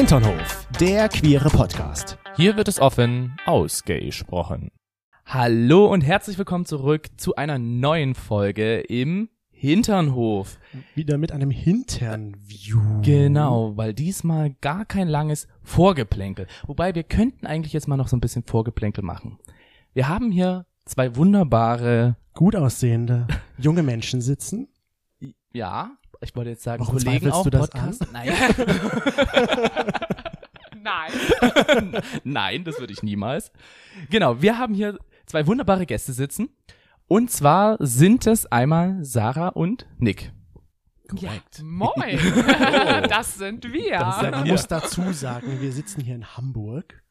Hinternhof, der queere Podcast. Hier wird es offen ausgesprochen. Hallo und herzlich willkommen zurück zu einer neuen Folge im Hinternhof. Wieder mit einem Hintern-View. Genau, weil diesmal gar kein langes Vorgeplänkel. Wobei wir könnten eigentlich jetzt mal noch so ein bisschen Vorgeplänkel machen. Wir haben hier zwei wunderbare, Gut aussehende junge Menschen sitzen. ja, ich wollte jetzt sagen Warum Kollegen auch du das Podcast. Nein. Nein. Nein, das würde ich niemals. Genau, wir haben hier zwei wunderbare Gäste sitzen. Und zwar sind es einmal Sarah und Nick. Ja, moin. das sind wir. Man muss dazu sagen, wir sitzen hier in Hamburg.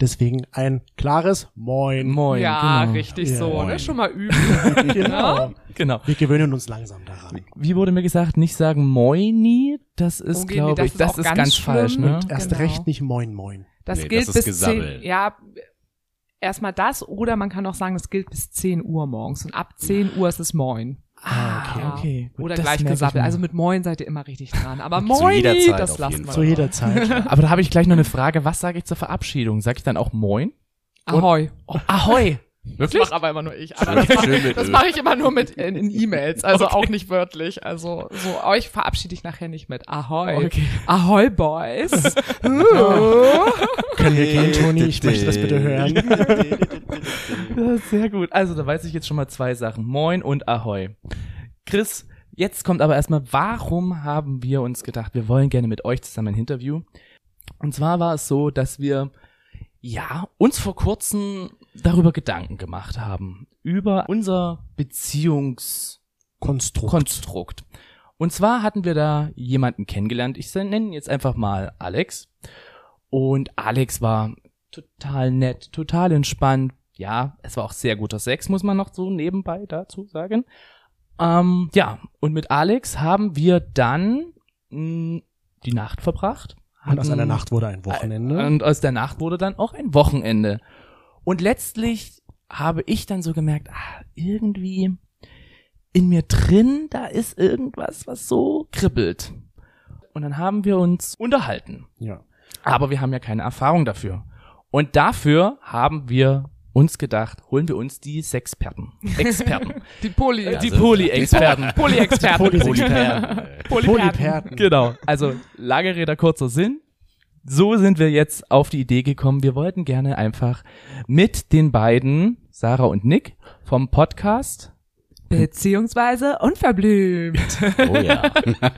Deswegen ein klares Moin. Moin. ja, genau. richtig Ja. so. Moin. Ne? Schon mal üben. Genau. Genau. Wir gewöhnen uns langsam daran. Wie wurde mir gesagt, nicht sagen Moini, das ist, nee, glaube das ich, ist das ist ganz ganz, falsch, ne? Und- Erst Genau. recht nicht Moin Moin. Das Nee, gilt das ist bis Gesabbel. 10. Ja, erstmal das oder man kann auch sagen, das gilt bis 10 Uhr morgens. Und ab 10 Uhr ist es Moin. Ah, okay, Ja. okay. Gut, Oder gleich gesabbelt. Also mit Moin seid ihr immer richtig dran. Aber Zu Moin, jeder Zeit das lassen wir. Zu jeder Zeit. Aber da habe ich gleich noch eine Frage. Was sage ich zur Verabschiedung? Sag ich dann auch Moin? Ahoi. Oh, Ahoi. Das Wirklich? mache aber immer nur ich. Aber das mache das mache ich immer nur mit in, in E-Mails, also auch nicht wörtlich. Also so euch verabschiede ich nachher nicht mit Ahoi. Okay. Ahoi Boys. Können wir gehen, Toni? Ich möchte das bitte hören. Ja, sehr gut. Also, da weiß ich jetzt schon mal zwei Sachen. Moin und Ahoi. Chris, jetzt kommt aber erstmal, warum haben wir uns gedacht, wir wollen gerne mit euch zusammen ein Interview? Und zwar war es so, dass wir, ja, uns vor kurzem darüber Gedanken gemacht haben. Über unser Beziehungskonstrukt. Konstrukt. Und zwar hatten wir da jemanden kennengelernt. Ich nenne ihn jetzt einfach mal Alex. Und Alex war total nett, total entspannt. Ja, es war auch sehr guter Sex, muss man noch so nebenbei dazu sagen. Ähm, ja, und mit Alex haben wir dann mh, die Nacht verbracht. Und aus Hatten- einer Nacht wurde ein Wochenende. und aus der Nacht wurde dann auch ein Wochenende. Und letztlich habe ich dann so gemerkt, ah, irgendwie in mir drin, da ist irgendwas, was so kribbelt. Und dann haben wir uns unterhalten. Ja. Aber wir haben ja keine Erfahrung dafür. Und dafür haben wir uns gedacht, holen wir uns die Sexperten. Experten. Die Poly. die Poly-Experten. Poly-Experten. Poly-Experten. Polyperten. Polyperten. Genau. Also lange Rede, kurzer Sinn. So sind wir jetzt auf die Idee gekommen. Wir wollten gerne einfach mit den beiden, Sarah und Nick, vom Podcast Beziehungsweise unverblümt. Oh ja.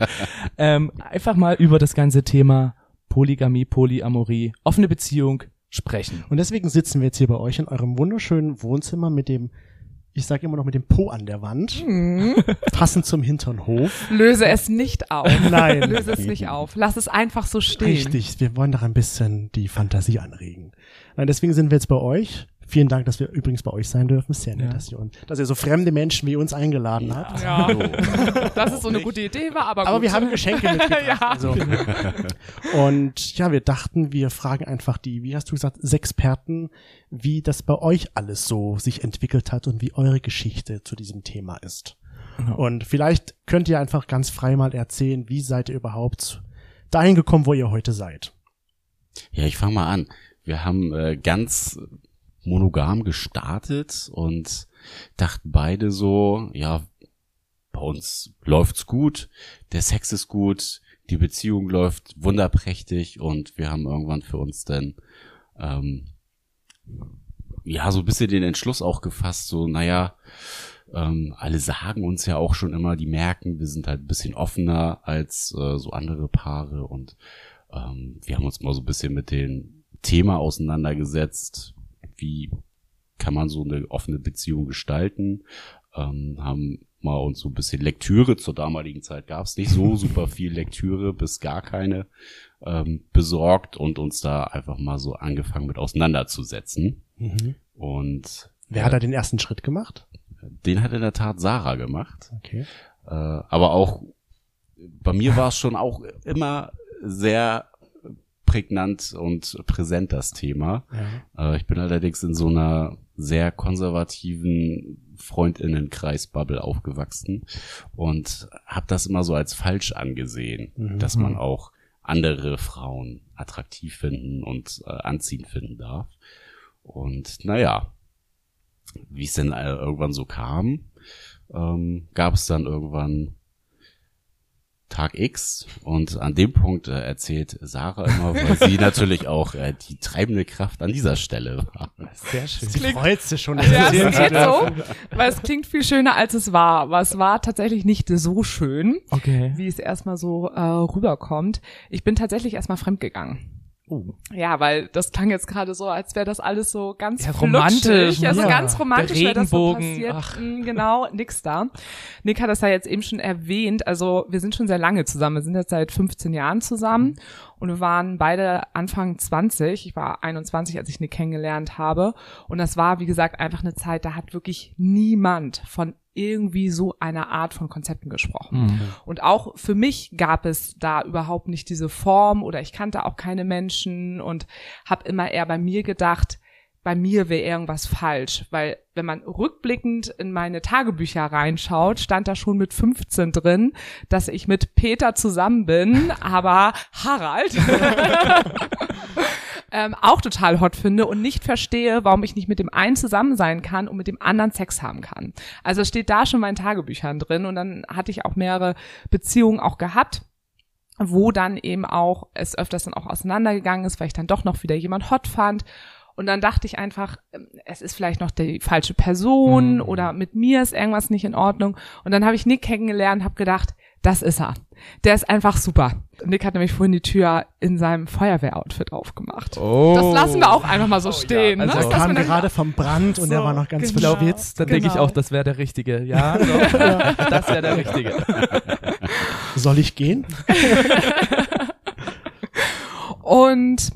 ähm, einfach mal über das ganze Thema Polygamie, Polyamorie, offene Beziehung sprechen. Und deswegen sitzen wir jetzt hier bei euch in eurem wunderschönen Wohnzimmer mit dem, ich sage immer noch mit dem Po an der Wand, Hm. passend zum Hinternhof. Löse es nicht auf. Nein. Löse es nicht auf. Lass es einfach so stehen. Richtig, wir wollen doch ein bisschen die Fantasie anregen. Nein, deswegen sind wir jetzt bei euch. Vielen Dank, dass wir übrigens bei euch sein dürfen. Sehr nett, Ja. dass ihr, uns, dass ihr so fremde Menschen wie uns eingeladen habt. Ja, dass es so eine gute Idee war, aber, Aber gut. wir haben Geschenke mitgebracht. Ja. also. Und ja, wir dachten, wir fragen einfach die, wie hast du gesagt, Sexperten, wie das bei euch alles so sich entwickelt hat und wie eure Geschichte zu diesem Thema ist. Genau. Und vielleicht könnt ihr einfach ganz frei mal erzählen, wie seid ihr überhaupt dahin gekommen, wo ihr heute seid. Ja, ich fange mal an. Wir haben äh, ganz monogam gestartet und dachten beide so, ja, bei uns läuft's gut, der Sex ist gut, die Beziehung läuft wunderprächtig und wir haben irgendwann für uns dann ähm, ja so ein bisschen den Entschluss auch gefasst, so naja, ähm, alle sagen uns ja auch schon immer, die merken, wir sind halt ein bisschen offener als äh, so andere Paare und ähm, wir haben uns mal so ein bisschen mit dem Thema auseinandergesetzt, wie kann man so eine offene Beziehung gestalten, ähm, haben mal uns so ein bisschen Lektüre, zur damaligen Zeit gab es nicht so super viel Lektüre, bis gar keine, ähm, besorgt und uns da einfach mal so angefangen mit auseinanderzusetzen. Mhm. Und Wer hat da den ersten Schritt gemacht? den hat in der Tat Sarah gemacht. Okay. Äh, aber auch bei mir war es schon auch immer sehr prägnant und präsent das Thema. Ja. Äh, ich bin allerdings in so einer sehr konservativen Freundinnenkreis-Bubble aufgewachsen und habe das immer so als falsch angesehen, Mhm. dass man auch andere Frauen attraktiv finden und äh, anziehend finden darf. Und naja, wie es denn äh, irgendwann so kam, ähm, gab es dann irgendwann Tag X und an dem Punkt äh, erzählt Sarah immer, weil sie natürlich auch äh, die treibende Kraft an dieser Stelle war. Sehr schön. klingt- Sie freut sich schon. Ja, es geht das. so, weil es klingt viel schöner, als es war. Aber es war tatsächlich nicht so schön, Okay. wie es erstmal so äh, rüberkommt. Ich bin tatsächlich erstmal fremdgegangen. Oh. Ja, weil das klang jetzt gerade so, als wäre das alles so ganz Ja, romantisch, Ja, so ja. ganz romantisch wäre das so passiert. ach. Mm, Genau, nix da. Nick hat das ja jetzt eben schon erwähnt. Also wir sind schon sehr lange zusammen. Wir sind jetzt seit 15 Jahren zusammen und wir waren beide Anfang 20. Ich war 21, als ich Nick kennengelernt habe. Und das war, wie gesagt, einfach eine Zeit, da hat wirklich niemand von irgendwie so einer Art von Konzepten gesprochen. Mhm. Und auch für mich gab es da überhaupt nicht diese Form oder ich kannte auch keine Menschen und habe immer eher bei mir gedacht, bei mir wäre irgendwas falsch, weil wenn man rückblickend in meine Tagebücher reinschaut, stand da schon mit 15 drin, dass ich mit Peter zusammen bin, aber Harald ähm, auch total hot finde und nicht verstehe, warum ich nicht mit dem einen zusammen sein kann und mit dem anderen Sex haben kann. Also es steht da schon in meinen Tagebüchern drin und dann hatte ich auch mehrere Beziehungen auch gehabt wo dann eben auch es öfters dann auch auseinandergegangen ist, weil ich dann doch noch wieder jemand hot fand. Und dann dachte ich einfach, ähm, es ist vielleicht noch die falsche Person Mhm. oder mit mir ist irgendwas nicht in Ordnung. Und dann habe ich Nick kennengelernt, habe gedacht, das ist er. Der ist einfach super. Nick hat nämlich vorhin die Tür in seinem Feuerwehroutfit aufgemacht. Oh. Das lassen wir auch einfach mal so stehen. also ne? Er kam gerade vom Brand und er So, war noch ganz genau. verschwitzt. Dann denke ich Genau. auch, das wäre der Richtige. Ja, doch. das wäre der Richtige. Soll ich gehen? Und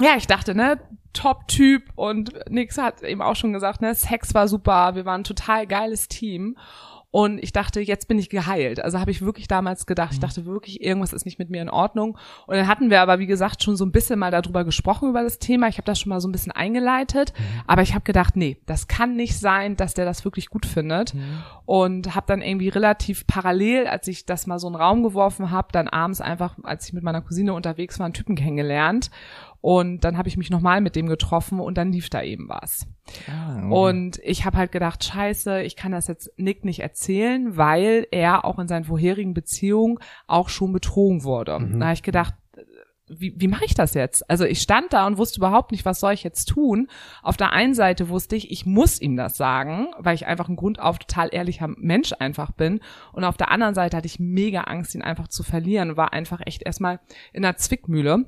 ja, ich dachte, ne, Top-Typ und Nix hat eben auch schon gesagt, ne, Sex war super, wir waren ein total geiles Team. Und ich dachte, jetzt bin ich geheilt. Also habe ich wirklich damals gedacht, ich dachte wirklich, irgendwas ist nicht mit mir in Ordnung. Und dann hatten wir aber, wie gesagt, schon so ein bisschen mal darüber gesprochen, über das Thema. Ich habe das schon mal so ein bisschen eingeleitet. Aber ich habe gedacht, nee, das kann nicht sein, dass der das wirklich gut findet. Und habe dann irgendwie relativ parallel, als ich das mal so in den Raum geworfen habe, dann abends einfach, als ich mit meiner Cousine unterwegs war, einen Typen kennengelernt. Und dann habe ich mich nochmal mit dem getroffen und dann lief da eben was. Und ich habe halt gedacht, scheiße, ich kann das jetzt Nick nicht erzählen, weil er auch in seinen vorherigen Beziehungen auch schon betrogen wurde. Da habe ich gedacht, wie, wie mache ich das jetzt? Also ich stand da und wusste überhaupt nicht, was soll ich jetzt tun. Auf der einen Seite wusste ich, ich muss ihm das sagen, weil ich einfach ein grundauf total ehrlicher Mensch einfach bin. Und auf der anderen Seite hatte ich mega Angst, ihn einfach zu verlieren, war einfach echt erstmal in einer Zwickmühle.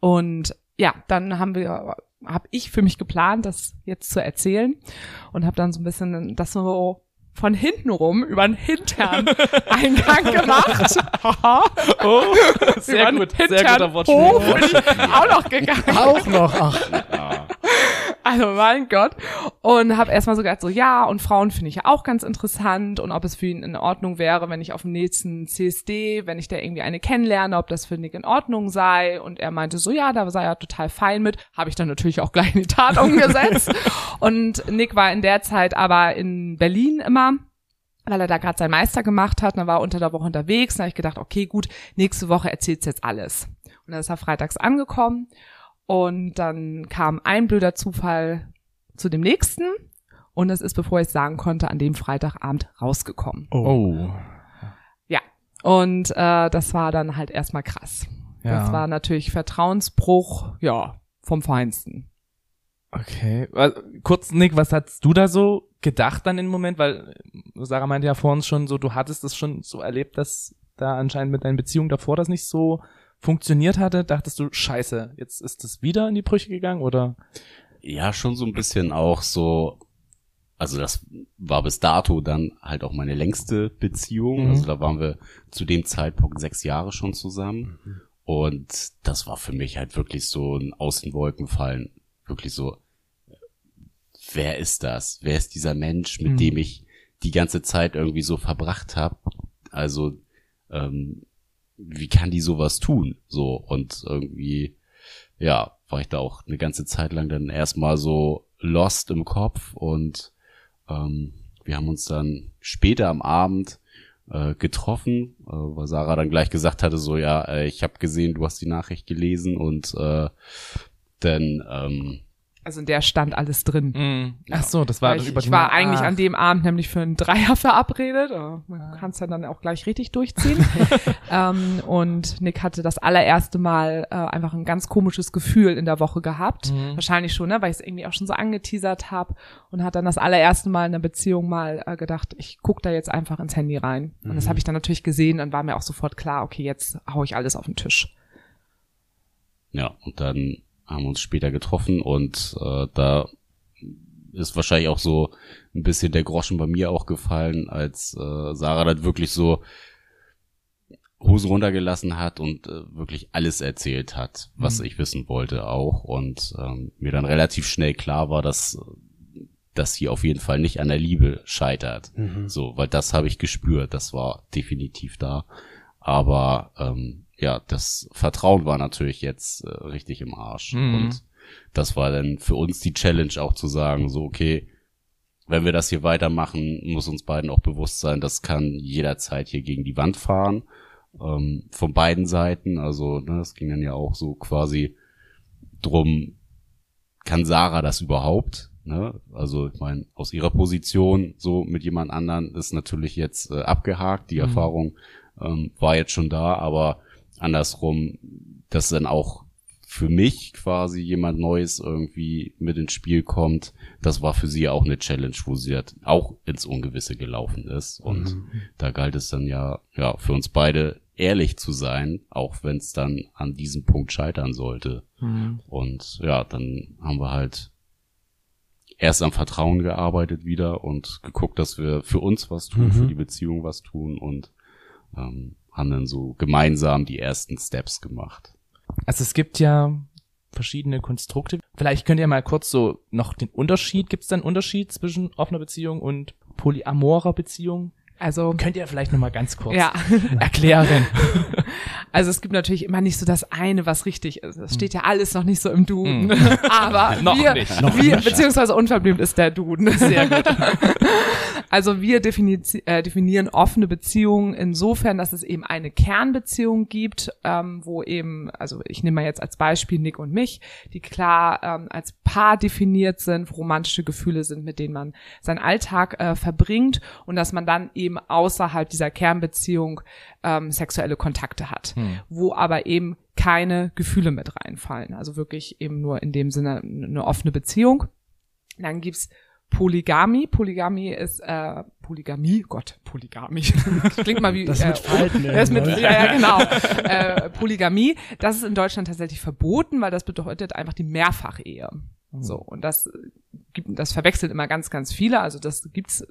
Und ja, dann haben wir, habe ich für mich geplant, das jetzt zu erzählen und habe dann so ein bisschen das so von hinten rum über den Hintern Eingang gemacht. Oh, Über sehr den gut, sehr Hintern guter Wortspiel. Bin ich auch noch gegangen. Auch noch. Ach, Also mein Gott. Und habe erstmal so gedacht, so ja, und Frauen finde ich ja auch ganz interessant und ob es für ihn in Ordnung wäre, wenn ich auf dem nächsten CSD, wenn ich da irgendwie eine kennenlerne, ob das für Nick in Ordnung sei. Und er meinte so, ja, da sei er total fein mit. Habe ich dann natürlich auch gleich in die Tat umgesetzt. und Nick war in der Zeit aber in Berlin immer weil er da gerade seinen Meister gemacht hat, und er war unter der Woche unterwegs, dann habe ich gedacht, okay, gut, nächste Woche erzählt's jetzt alles. Und dann ist er freitags angekommen und dann kam ein blöder Zufall zu dem nächsten und es ist, bevor ich sagen konnte, an dem Freitagabend rausgekommen. oh. Oh. Ja. Und äh, das war dann halt erstmal krass. Ja. Das war natürlich Vertrauensbruch, ja, vom Feinsten. Okay. Also, Kurz, Nick, was hast du da so gedacht dann im Moment? Weil äh, Sarah meinte ja vor uns schon so, du hattest es schon so erlebt, dass da anscheinend mit deinen Beziehungen davor das nicht so funktioniert hatte. Dachtest du, scheiße, jetzt ist es wieder in die Brüche gegangen oder? Ja, schon so ein bisschen auch so, also das war bis dato dann halt auch meine längste Beziehung. Mhm. Also da waren wir zu dem Zeitpunkt sechs Jahre schon zusammen. Und das war für mich halt wirklich so ein Aus den Wolken fallen. Wirklich so, wer ist das? Wer ist dieser Mensch, mit Mhm. dem ich die ganze Zeit irgendwie so verbracht habe? Also, ähm, wie kann die sowas tun? So, und irgendwie, ja, war ich da auch eine ganze Zeit lang dann erstmal so lost im Kopf und ähm, wir haben uns dann später am Abend äh, getroffen, äh, weil Sarah dann gleich gesagt hatte, so ja, äh, ich habe gesehen, du hast die Nachricht gelesen und äh, dann ähm, Also in der stand alles drin. Mhm. Ach so, das war ich, über ich war eigentlich Ach. an dem Abend nämlich für einen Dreier verabredet. Oh, Man kann es ja dann auch gleich richtig durchziehen. ähm, und Nick hatte das allererste Mal äh, einfach ein ganz komisches Gefühl in der Woche gehabt. Mhm. Wahrscheinlich schon, ne, weil ich es irgendwie auch schon so angeteasert habe und hat dann das allererste Mal in der Beziehung mal äh, gedacht, ich guck da jetzt einfach ins Handy rein. Und das habe ich dann natürlich gesehen und war mir auch sofort klar, okay, jetzt hau ich alles auf den Tisch. Ja, und dann haben uns später getroffen und äh, da ist wahrscheinlich auch so ein bisschen der Groschen bei mir auch gefallen, als äh, Sarah dann wirklich so Hosen runtergelassen hat und äh, wirklich alles erzählt hat, was ich wissen wollte auch und ähm, mir dann relativ schnell klar war, dass dass hier auf jeden Fall nicht an der Liebe scheitert. So, weil das habe ich gespürt, das war definitiv da. Aber ähm, ja, das Vertrauen war natürlich jetzt äh, richtig im Arsch. Mhm. Und das war dann für uns die Challenge auch zu sagen, so, okay, wenn wir das hier weitermachen, muss uns beiden auch bewusst sein, das kann jederzeit hier gegen die Wand fahren. Ähm, von beiden Seiten. Also, ne, es ging dann ja auch so quasi drum, kann Sarah das überhaupt? Ne? Also, ich meine, aus ihrer Position so mit jemand anderen ist natürlich jetzt äh, abgehakt. Die Erfahrung ähm, war jetzt schon da, aber andersrum, dass dann auch für mich quasi jemand Neues irgendwie mit ins Spiel kommt, das war für sie auch eine Challenge, wo sie halt auch ins Ungewisse gelaufen ist. Und da galt es dann ja, ja, für uns beide ehrlich zu sein, auch wenn es dann an diesem Punkt scheitern sollte. Mhm. Und ja, dann haben wir halt erst am Vertrauen gearbeitet wieder und geguckt, dass wir für uns was tun, Mhm. für die Beziehung was tun und ähm, haben dann so gemeinsam die ersten Steps gemacht. Also es gibt ja verschiedene Konstrukte. Vielleicht könnt ihr mal kurz so noch den Unterschied, gibt es da einen Unterschied zwischen offener Beziehung und polyamorer Beziehung? Also Könnt ihr vielleicht noch mal ganz kurz ja. erklären? Also es gibt natürlich immer nicht so das eine, was richtig ist. Es steht ja alles noch nicht so im Duden. Aber Noch wir, nicht. Noch wir nicht. beziehungsweise unverblümt ist der Duden. Sehr gut. Also wir defini äh, definieren offene Beziehungen insofern, dass es eben eine Kernbeziehung gibt, ähm, wo eben, also ich nehme mal jetzt als Beispiel Nick und mich, die klar ähm, als Paar definiert sind, wo romantische Gefühle sind, mit denen man seinen Alltag äh, verbringt und dass man dann eben außerhalb dieser Kernbeziehung ähm, sexuelle Kontakte hat, wo aber eben keine Gefühle mit reinfallen. Also wirklich eben nur in dem Sinne eine offene Beziehung. Dann gibt's Polygamie. Polygamie ist äh, Polygamie, Gott, Polygamie. Klingt mal wie Das äh, mit Falten das mit, irgendwo. ja, ja, genau. äh, Polygamie, das ist in Deutschland tatsächlich verboten, weil das bedeutet einfach die Mehrfachehe. So, und das gibt, das verwechselt immer ganz, ganz viele. Also das gibt's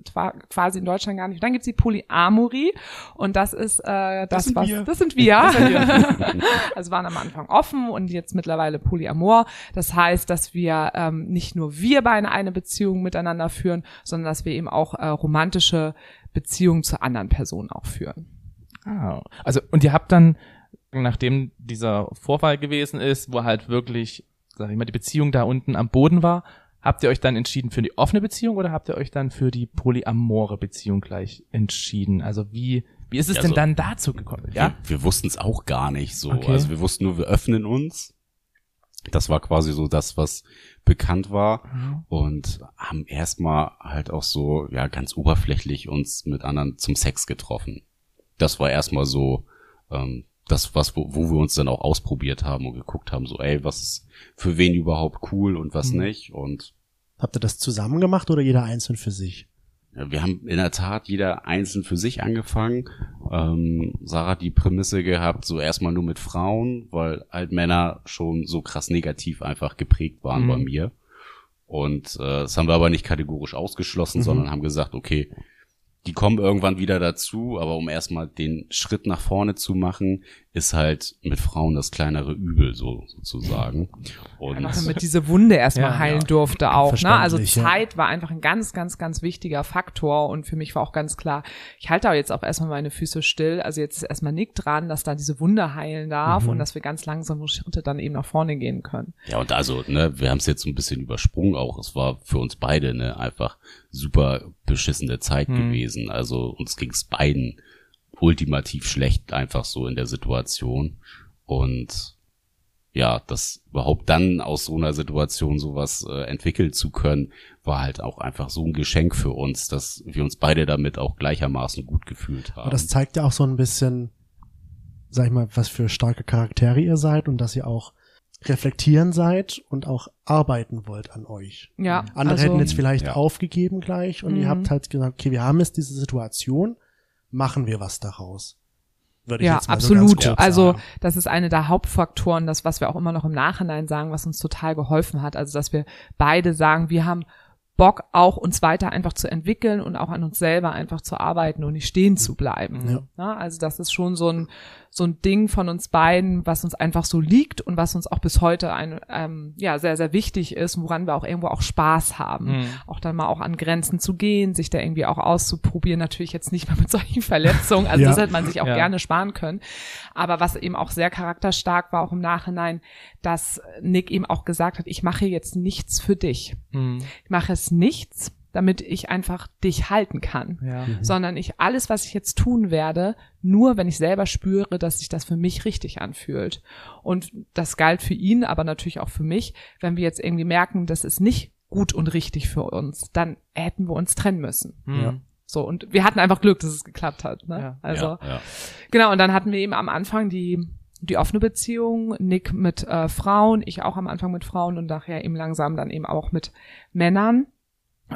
quasi in Deutschland gar nicht. Und dann gibt's die Polyamorie und das ist äh, das, sind was wir. das sind wir. also waren am Anfang offen und jetzt mittlerweile Polyamor. Das heißt, dass wir ähm, nicht nur wir beide eine Beziehung miteinander führen, sondern dass wir eben auch äh, romantische Beziehungen zu anderen Personen auch führen. Ah, also und ihr habt dann, nachdem dieser Vorfall gewesen ist, wo halt wirklich, sag ich mal, die Beziehung da unten am Boden war, habt ihr euch dann entschieden für die offene Beziehung oder habt ihr euch dann für die polyamore Beziehung gleich entschieden? Also wie wie ist es Ja, denn so- dann dazu gekommen? Ja, Wir, wir wussten es auch gar nicht so. Okay. Also wir wussten nur, wir öffnen uns. Das war quasi so das, was bekannt war. Und haben erstmal halt auch so, ja, ganz oberflächlich uns mit anderen zum Sex getroffen. Das war erstmal so, ähm, das, was, wo, wo wir uns dann auch ausprobiert haben und geguckt haben, so, ey, was ist für wen überhaupt cool und was Mhm. nicht. Und Habt ihr das zusammen gemacht oder jeder einzeln für sich? Ja, wir haben in der Tat jeder einzeln für sich angefangen. Ähm, Sarah hat die Prämisse gehabt, so erstmal nur mit Frauen, weil halt Männer schon so krass negativ einfach geprägt waren Mhm. bei mir. Und äh, das haben wir aber nicht kategorisch ausgeschlossen, Mhm. sondern haben gesagt, okay, die kommen irgendwann wieder dazu, aber um erstmal den Schritt nach vorne zu machen, ist halt mit Frauen das kleinere Übel, so sozusagen. Und Einfach damit diese Wunde erstmal Ja, heilen ja. durfte auch. Ne? Also ja. Zeit war einfach ein ganz, ganz, ganz wichtiger Faktor und für mich war auch ganz klar, ich halte da jetzt auch erstmal meine Füße still. Also jetzt ist erstmal Nick dran, dass da diese Wunde heilen darf Mhm. und dass wir ganz langsam Schritte dann eben nach vorne gehen können. Ja, und also, ne, wir haben es jetzt so ein bisschen übersprungen auch. Es war für uns beide ne, einfach super beschissene Zeit Hm. gewesen. Also uns ging es beiden ultimativ schlecht einfach so in der Situation. Und ja, das überhaupt dann aus so einer Situation sowas äh, entwickeln zu können, war halt auch einfach so ein Geschenk für uns, dass wir uns beide damit auch gleichermaßen gut gefühlt haben. Aber das zeigt ja auch so ein bisschen, sag ich mal, was für starke Charaktere ihr seid und dass ihr auch reflektieren seid und auch arbeiten wollt an euch. Ja, Andere also, hätten jetzt vielleicht Ja. aufgegeben gleich und ihr Mhm. habt halt gesagt, okay, wir haben jetzt diese Situation, machen wir was daraus. Würde ich ja, jetzt mal so ganz absolut. grob also sagen. das ist eine der Hauptfaktoren, das was wir auch immer noch im Nachhinein sagen, was uns total geholfen hat. Also dass wir beide sagen, wir haben Bock auch uns weiter einfach zu entwickeln und auch an uns selber einfach zu arbeiten und nicht stehen zu bleiben. Ja. Ja, also das ist schon so ein so ein Ding von uns beiden, was uns einfach so liegt und was uns auch bis heute ein ähm, ja sehr sehr wichtig ist, woran wir auch irgendwo auch Spaß haben, Mhm. auch dann mal auch an Grenzen zu gehen, sich da irgendwie auch auszuprobieren. Natürlich jetzt nicht mal mit solchen Verletzungen, also Ja. das hätte man sich auch Ja. gerne sparen können. Aber was eben auch sehr charakterstark war, auch im Nachhinein, dass Nick eben auch gesagt hat, ich mache jetzt nichts für dich. Mhm. Ich mache es nichts, damit ich einfach dich halten kann. Ja. Sondern ich, alles, was ich jetzt tun werde, nur wenn ich selber spüre, dass sich das für mich richtig anfühlt. Und das galt für ihn, aber natürlich auch für mich. Wenn wir jetzt irgendwie merken, das ist nicht gut und richtig für uns, dann hätten wir uns trennen müssen. Mhm. So, und wir hatten einfach Glück, dass es geklappt hat. Ne? Ja. Also, ja, ja. Genau, und dann hatten wir eben am Anfang die, die offene Beziehung, Nick mit äh, Frauen, ich auch am Anfang mit Frauen und nachher eben langsam dann eben auch mit Männern.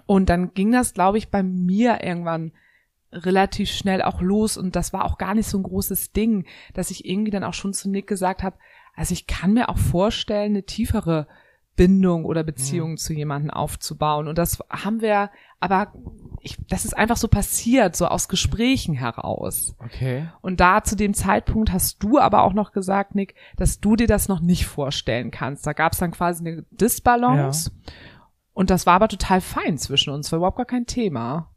Und dann ging das, glaube ich, bei mir irgendwann relativ schnell auch los und das war auch gar nicht so ein großes Ding, dass ich irgendwie dann auch schon zu Nick gesagt habe, also ich kann mir auch vorstellen, eine tiefere Bindung oder Beziehung zu jemandem aufzubauen und das haben wir, aber ich, das ist einfach so passiert, so aus Gesprächen heraus. Okay. Und da zu dem Zeitpunkt hast du aber auch noch gesagt, Nick, dass du dir das noch nicht vorstellen kannst. Da gab es dann quasi eine Disbalance. Und das war aber total fein zwischen uns, war überhaupt gar kein Thema.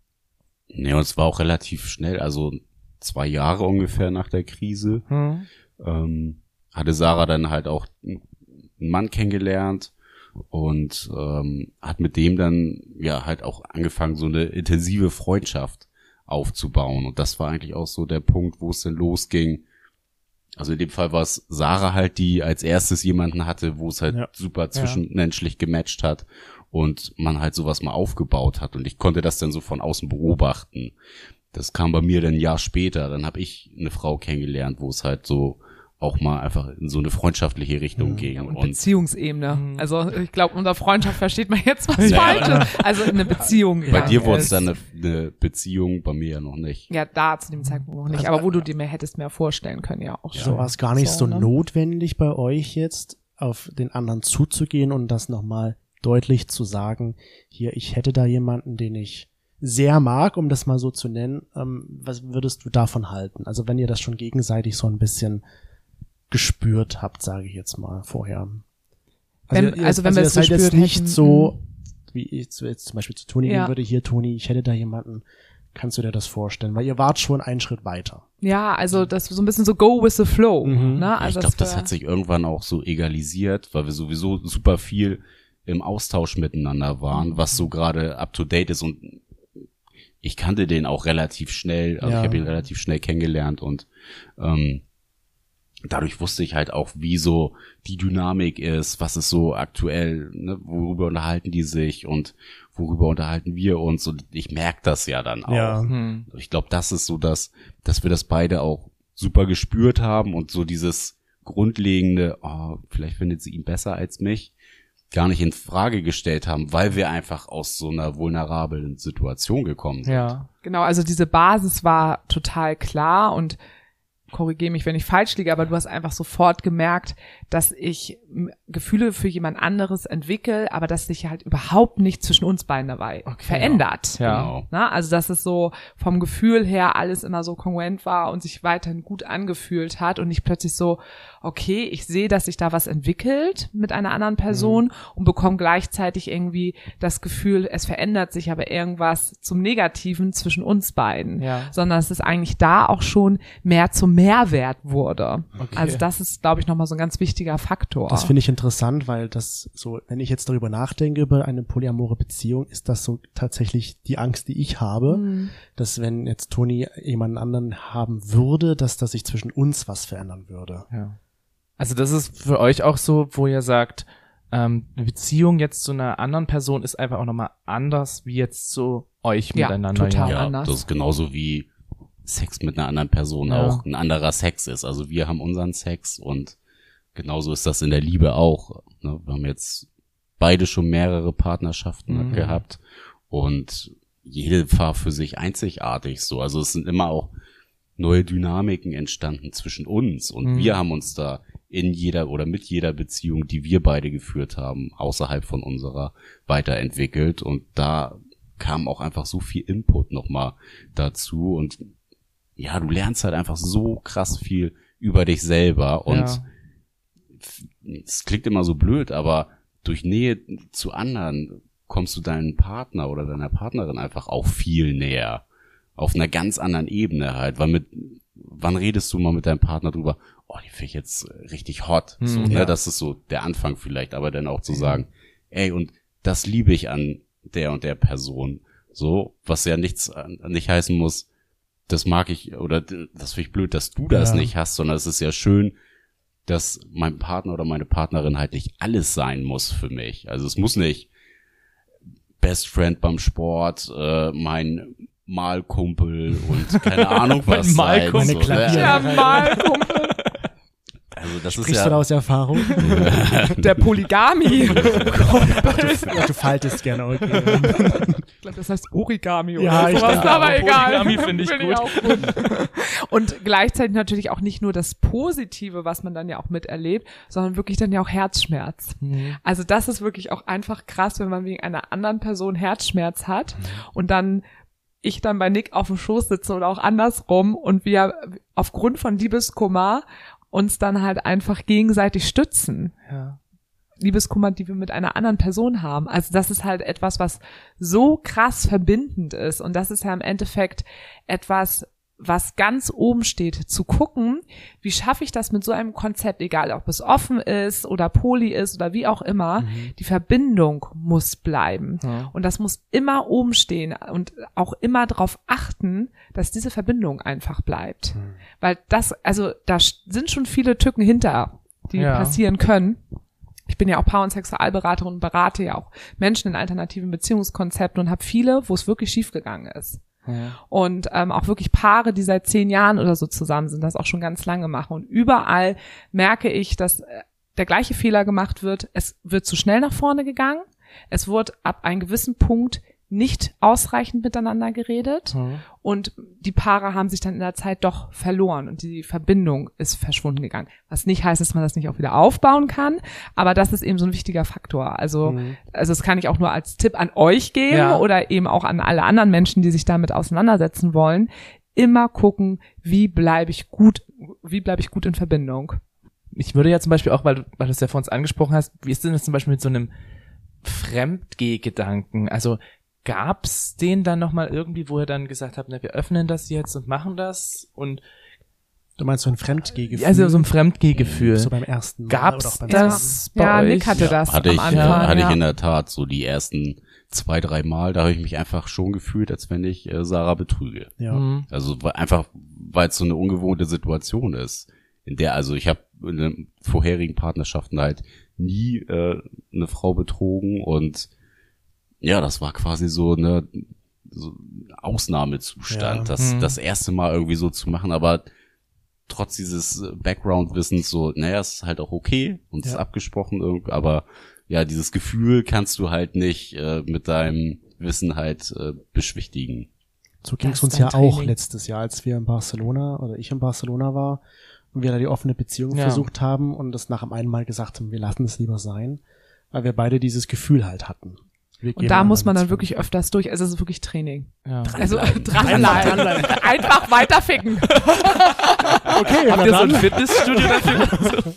Nee, und es war auch relativ schnell, also zwei Jahre ungefähr nach der Krise, Mhm. ähm, hatte Sarah dann halt auch einen Mann kennengelernt und ähm, hat mit dem dann ja halt auch angefangen, so eine intensive Freundschaft aufzubauen. Und das war eigentlich auch so der Punkt, wo es dann losging. Also in dem Fall war es Sarah halt, die als erstes jemanden hatte, wo es halt Ja. super zwischenmenschlich gematcht hat und man halt sowas mal aufgebaut hat. Und ich konnte das dann so von außen beobachten. Das kam bei mir dann ein Jahr später. Dann habe ich eine Frau kennengelernt, wo es halt so auch mal einfach in so eine freundschaftliche Richtung ging. Und Und Beziehungsebene. Mhm. Also ich glaube, unter Freundschaft versteht man jetzt was Ja. Falsches. Also eine Beziehung. bei dir wurde es dann eine, eine Beziehung, bei mir ja noch nicht. Ja, da zu dem Zeitpunkt noch nicht. Also, Aber wo du dir mehr hättest mehr vorstellen können, ja auch So schon. war es gar nicht so, So, ne? notwendig bei euch jetzt, auf den anderen zuzugehen und das nochmal deutlich zu sagen, hier, ich hätte da jemanden, den ich sehr mag, um das mal so zu nennen. Ähm, was würdest du davon halten? Also wenn ihr das schon gegenseitig so ein bisschen gespürt habt, sage ich jetzt mal vorher. Wenn- ihr- also wenn wir ihr es seid jetzt gespürt nicht hätten, so, wie ich jetzt zum Beispiel zu Toni Ja. gehen würde, hier Toni, ich hätte da jemanden, kannst du dir das vorstellen? Weil ihr wart schon einen Schritt weiter. Ja, also das so ein bisschen so go with the flow. Mhm. Ne? Also ich glaube, das wir- hat sich irgendwann auch so egalisiert, weil wir sowieso super viel im Austausch miteinander waren, was so gerade up to date ist und ich kannte den auch relativ schnell, also Ja. ich habe ihn relativ schnell kennengelernt und ähm, dadurch wusste ich halt auch, wie so die Dynamik ist, was ist so aktuell, ne, worüber unterhalten die sich und worüber unterhalten wir uns und ich merke das ja dann auch. Ja. Mhm. Ich glaube, das ist so das, dass wir das beide auch super gespürt haben und so dieses grundlegende, oh, vielleicht findet sie ihn besser als mich, gar nicht in Frage gestellt haben, weil wir einfach aus so einer vulnerablen Situation gekommen sind. Ja. Genau, also diese Basis war total klar und korrigiere mich, wenn ich falsch liege, aber du hast einfach sofort gemerkt, dass ich Gefühle für jemand anderes entwickle, aber dass sich halt überhaupt nicht zwischen uns beiden dabei verändert. Ja. Genau. Na, also dass es so vom Gefühl her alles immer so kongruent war und sich weiterhin gut angefühlt hat und nicht plötzlich so, okay, ich sehe, dass sich da was entwickelt mit einer anderen Person Mhm. und bekomme gleichzeitig irgendwie das Gefühl, es verändert sich aber irgendwas zum Negativen zwischen uns beiden. Ja. Sondern es ist eigentlich da auch schon mehr zum Mehrwert wurde. Okay. Also das ist, glaube ich, nochmal so ein ganz wichtiger Faktor. Das finde ich interessant, weil das so, wenn ich jetzt darüber nachdenke, über eine polyamore Beziehung, ist das so tatsächlich die Angst, die ich habe, Mhm. dass wenn jetzt Toni jemanden anderen haben würde, dass da sich zwischen uns was verändern würde. Ja. Also das ist für euch auch so, wo ihr sagt, ähm, eine Beziehung jetzt zu einer anderen Person ist einfach auch nochmal anders wie jetzt zu euch Ja, miteinander. total. Ja. Ja, anders. das ist genauso wie Sex mit einer anderen Person Ja. auch ein anderer Sex ist. Also wir haben unseren Sex und genauso ist das in der Liebe auch. Ne? Wir haben jetzt beide schon mehrere Partnerschaften Mhm. gehabt und jede war für sich einzigartig so. Also es sind immer auch neue Dynamiken entstanden zwischen uns und Mhm. wir haben uns da in jeder oder mit jeder Beziehung, die wir beide geführt haben, außerhalb von unserer weiterentwickelt und da kam auch einfach so viel Input nochmal dazu und ja, du lernst halt einfach so krass viel über dich selber und Ja. es klingt immer so blöd, aber durch Nähe zu anderen kommst du deinem Partner oder deiner Partnerin einfach auch viel näher. Auf einer ganz anderen Ebene halt, weil mit, wann redest du mal mit deinem Partner drüber, oh, die finde ich jetzt richtig hot. Hm, so, ne, ja. das ist so der Anfang vielleicht, aber dann auch zu sagen, ey, und das liebe ich an der und der Person. So, was ja nichts, nicht heißen muss, das mag ich, oder das finde ich blöd, dass du das Ja. nicht hast, sondern es ist ja schön, dass mein Partner oder meine Partnerin halt nicht alles sein muss für mich. Also es muss nicht Best Friend beim Sport, äh, mein Malkumpel und keine Ahnung Mein was sein. Malkumpel. Meine so, ne? ja, mal, Kumpel. Also das ist Sprichst du da ja, aus Erfahrung? Der Polygami. du, du faltest gerne, okay. Ich glaube, das heißt Origami oder Ja, ich sowas, denke, aber egal. Polygami finde ich gut. auch gut. Und gleichzeitig natürlich auch nicht nur das Positive, was man dann ja auch miterlebt, sondern wirklich dann ja auch Herzschmerz. Mhm. Also das ist wirklich auch einfach krass, wenn man wegen einer anderen Person Herzschmerz hat und dann ich dann bei Nick auf dem Schoß sitze oder auch andersrum und wir aufgrund von Liebeskummer uns dann halt einfach gegenseitig stützen. Ja. Liebeskummer, die wir mit einer anderen Person haben. Also das ist halt etwas, was so krass verbindend ist. Und das ist ja im Endeffekt etwas, was ganz oben steht, zu gucken, wie schaffe ich das mit so einem Konzept, egal ob es offen ist oder poly ist oder wie auch immer, die Verbindung muss bleiben. Ja. Und das muss immer oben stehen und auch immer darauf achten, dass diese Verbindung einfach bleibt. Weil das, also da sind schon viele Tücken hinter, die Ja. passieren können. Ich bin ja auch Paar- und Sexualberaterin und berate ja auch Menschen in alternativen Beziehungskonzepten und habe viele, wo es wirklich schiefgegangen ist. Und ähm, auch wirklich Paare, die seit zehn Jahren oder so zusammen sind, das auch schon ganz lange machen. Und überall merke ich, dass äh, der gleiche Fehler gemacht wird. Es wird zu schnell nach vorne gegangen. Es wird ab einem gewissen Punkt nicht ausreichend miteinander geredet. Mhm. Und die Paare haben sich dann in der Zeit doch verloren und die Verbindung ist verschwunden gegangen. Was nicht heißt, dass man das nicht auch wieder aufbauen kann, aber das ist eben so ein wichtiger Faktor. Also, also das kann ich auch nur als Tipp an euch geben Ja. oder eben auch an alle anderen Menschen, die sich damit auseinandersetzen wollen. Immer gucken, wie bleibe ich gut, wie bleibe ich gut in Verbindung. Ich würde ja zum Beispiel auch, weil du, weil du es ja vor uns angesprochen hast, wie ist denn das zum Beispiel mit so einem Fremdgeh-Gedanken? Also gab's den dann nochmal irgendwie, wo ihr dann gesagt habt, na, wir öffnen das jetzt und machen das? Und Du meinst so ein Fremdgehgefühl? also so ein Fremdgehgefühl. so beim ersten Mal Gab's oder auch beim das bei ja, euch? Nick hatte das hatte am ich, Anfang. hatte ja. ich in der Tat so die ersten zwei, drei Mal, da habe ich mich einfach schon gefühlt, als wenn ich äh, Sarah betrüge. Ja. Mhm. Also weil- einfach, weil es so eine ungewohnte Situation ist, in der, also ich habe in den vorherigen Partnerschaften halt nie äh, eine Frau betrogen und ja, das war quasi so eine so ein Ausnahmezustand, Ja. das Mhm. das erste Mal irgendwie so zu machen, aber trotz dieses Background-Wissens so, naja, es ist halt auch okay und es ist Ja. abgesprochen, irgendwie, aber ja, dieses Gefühl kannst du halt nicht äh, mit deinem Wissen halt äh, beschwichtigen. So ging es uns ja ein auch Training. letztes Jahr, als wir in Barcelona oder ich in Barcelona war und wir da die offene Beziehung Ja. versucht haben und das nach dem einen Mal gesagt haben, wir lassen es lieber sein, weil wir beide dieses Gefühl halt hatten. Wir gehen Und da muss man dann wirklich öfters durch. Also es ist wirklich Training. Ja. Also Dranbleiben. dranbleiben. Einfach weiter ficken. Okay, Habt ihr so ein Fitnessstudio dafür?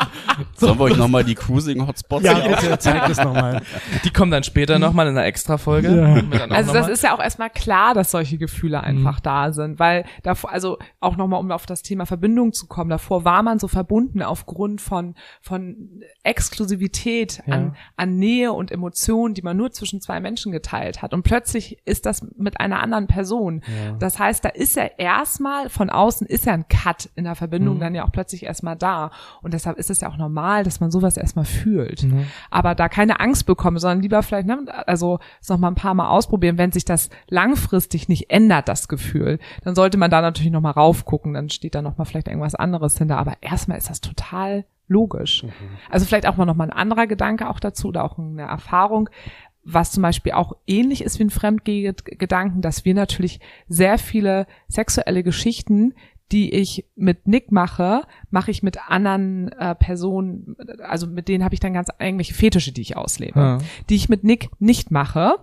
Sollen wir euch nochmal die Cruising-Hotspots Ja, bitte, zeig das nochmal. Die kommen dann später nochmal in einer Extra-Folge. Ja. Also das ist ja auch erstmal klar, dass solche Gefühle einfach da sind, weil davor, also auch nochmal, um auf das Thema Verbindung zu kommen, davor war man so verbunden aufgrund von, von Exklusivität an, an Nähe und Emotionen, die man nur zwischen zwei Menschen geteilt hat. Und plötzlich ist das mit einer anderen Person. Das heißt, da ist ja erstmal, von außen ist ja ein Cut in der Verbindung dann ja auch plötzlich erstmal da. Und deshalb ist es ja auch normal, dass man sowas erstmal fühlt. Aber da keine Angst bekommen, sondern lieber vielleicht, ne, also es noch mal ein paar Mal ausprobieren, wenn sich das langfristig nicht ändert, das Gefühl, dann sollte man da natürlich noch mal raufgucken, dann steht da noch mal vielleicht irgendwas anderes hinter. Aber erstmal ist das total logisch. Also vielleicht auch mal noch mal ein anderer Gedanke auch dazu oder auch eine Erfahrung was zum Beispiel auch ähnlich ist wie ein Fremdgedanken, dass wir natürlich sehr viele sexuelle Geschichten, die ich mit Nick mache, mache ich mit anderen äh, Personen, also mit denen habe ich dann ganz irgendwelche Fetische, die ich auslebe, Ja. die ich mit Nick nicht mache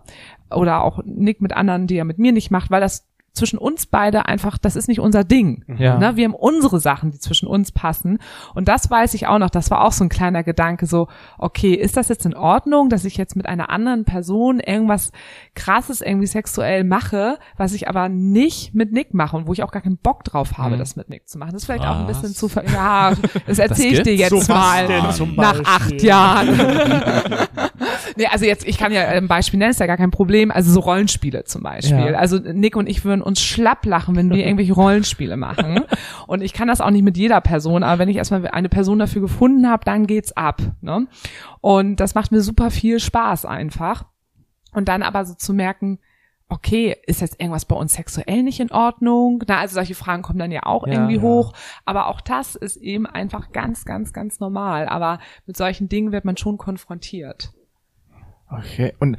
oder auch Nick mit anderen, die er mit mir nicht macht, weil das zwischen uns beide einfach, das ist nicht unser Ding. Ja. Ne? Wir haben unsere Sachen, die zwischen uns passen. Und das weiß ich auch noch. Das war auch so ein kleiner Gedanke, so, okay, ist das jetzt in Ordnung, dass ich jetzt mit einer anderen Person irgendwas krasses irgendwie sexuell mache, was ich aber nicht mit Nick mache und wo ich auch gar keinen Bock drauf habe, das mit Nick zu machen. Das ist vielleicht auch ein bisschen Was? zu, ver- ja, das erzähle ich dir jetzt So was mal nach acht? Jahren. nee, also jetzt, ich kann ja ein Beispiel nennen, ist ja gar kein Problem. Also so Rollenspiele zum Beispiel. Ja. Also Nick und ich würden uns schlapp lachen, wenn wir irgendwelche Rollenspiele machen. Und ich kann das auch nicht mit jeder Person, aber wenn ich erstmal eine Person dafür gefunden habe, dann geht's ab. Ne? Und das macht mir super viel Spaß einfach. Und dann aber so zu merken, okay, ist jetzt irgendwas bei uns sexuell nicht in Ordnung? Na, also solche Fragen kommen dann ja auch Ja, irgendwie ja. hoch. Aber auch das ist eben einfach ganz, ganz, ganz normal. Aber mit solchen Dingen wird man schon konfrontiert. Okay. Und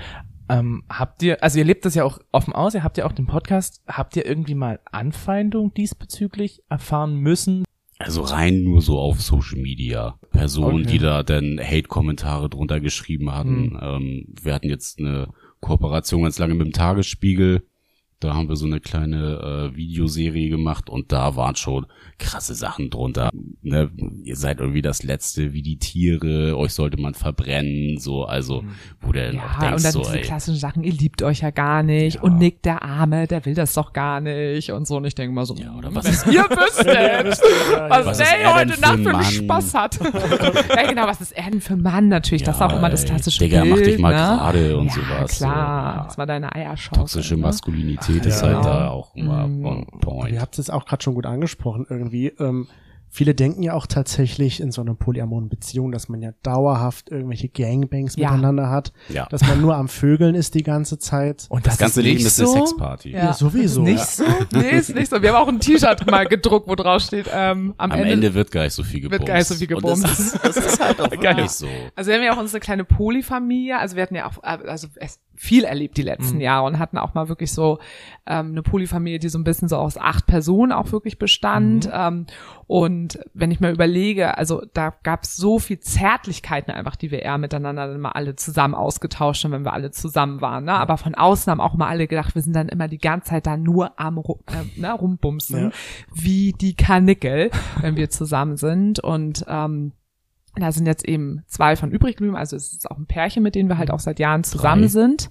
ähm, habt ihr, also ihr lebt das ja auch offen aus, ihr habt ja auch den Podcast, habt ihr irgendwie mal Anfeindung diesbezüglich erfahren müssen? Also rein nur so auf Social Media. Personen, Okay. die da dann Hate-Kommentare drunter geschrieben hatten. Ähm, wir hatten jetzt eine Kooperation ganz lange mit dem Tagesspiegel. Da haben wir so eine kleine äh, Videoserie gemacht und da waren schon krasse Sachen drunter. Ne? Ihr seid irgendwie das Letzte, wie die Tiere, euch sollte man verbrennen, so, also, wo der dann auch Ja, denkst, und dann so, diese ey, klassischen Sachen, ihr liebt euch ja gar nicht. Ja. Und Nick, der Arme, der will das doch gar nicht. Und so. Und ich denke mal so, Ja, oder was wenn ist- ihr wüsstet, was, Was ist der er heute für Nacht für einen Mann? Spaß hat. ja, genau, was ist er denn für ein Mann natürlich? das ist auch immer das klassische Digga, Bild. mach dich mal ne? gerade und ja, sowas. so. klar. Ja. Das war deine Eierschau. Toxische Maskulinität ist halt da auch immer Mhm. on point. Ihr habt es jetzt auch gerade schon gut angesprochen irgendwie. Ähm, viele denken ja auch tatsächlich in so einer polyamoren Beziehung, dass man ja dauerhaft irgendwelche Gangbangs Ja. miteinander hat, Ja. dass man nur am Vögeln ist die ganze Zeit. Und Das ganze ist Leben nicht ist eine so? Sexparty. Ja, sowieso, Nicht ja. so? Nee, ist nicht so. Wir haben auch ein T-Shirt mal gedruckt, wo drauf steht, ähm, am, Am Ende, wird gar nicht so viel gebumst. wird gar nicht so viel Und das gebumst. ist, das ist halt auch Geil. wirklich so. Also wir haben ja auch unsere kleine Polyfamilie, also wir hatten ja auch äh, also es viel erlebt die letzten Jahre und hatten auch mal wirklich so ähm, eine Polyfamilie, die so ein bisschen so aus acht Personen auch wirklich bestand. Ähm, und wenn ich mir überlege, also da gab es so viel Zärtlichkeiten einfach, die wir eher miteinander dann mal alle zusammen ausgetauscht haben, wenn wir alle zusammen waren. Ne? Aber von außen haben auch mal alle gedacht, wir sind dann immer die ganze Zeit da nur am äh, ne, rumbumsen, Ja. wie die Karnickel, wenn wir zusammen sind. Und ähm, da sind jetzt eben zwei von übrig geblieben, also es ist auch ein Pärchen, mit denen wir halt auch seit Jahren zusammen Drei? sind.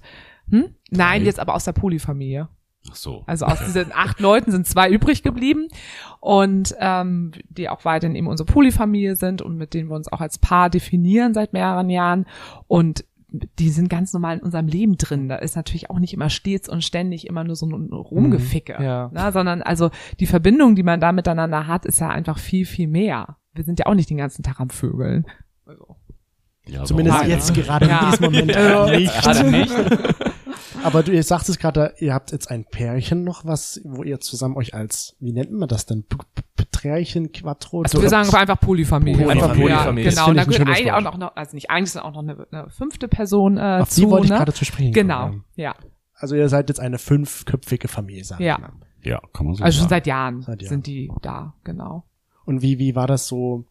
Hm? Nein, Drei? jetzt aber aus der Polyfamilie. Ach so. Also aus diesen acht Leuten sind zwei übrig geblieben und ähm, die auch weiterhin eben unsere Polyfamilie sind und mit denen wir uns auch als Paar definieren seit mehreren Jahren und die sind ganz normal in unserem Leben drin. Da ist natürlich auch nicht immer stets und ständig immer nur so ein Rumgeficke, Ja. ne? sondern also die Verbindung, die man da miteinander hat, ist ja einfach viel, viel mehr. Wir sind ja auch nicht den ganzen Tag am Vögeln. Also. Ja, Zumindest warum? jetzt gerade Ja. in diesem Moment Ja. nicht. Gerade nicht. Aber du, ihr sagt es gerade, ihr habt jetzt ein Pärchen noch was, wo ihr zusammen euch als, wie nennt man das denn? P- P- Peträrchen, Quattro? Also wir sagen aber einfach Polyfamilie. Einfach Polyfamilie. Ja, genau. da ich ein gehört eigentlich auch noch, noch, also nicht eigentlich, sondern auch noch eine, eine fünfte Person äh, Auf zu. die wollte ich ne? gerade zu sprechen Genau, kommen. ja. Also ihr seid jetzt eine fünfköpfige Familie, sag Ja. ich mal. Ja, kann man so Also schon sagen. seit Jahren Seit Jahren. sind die da, genau. Und wie, wie war das so?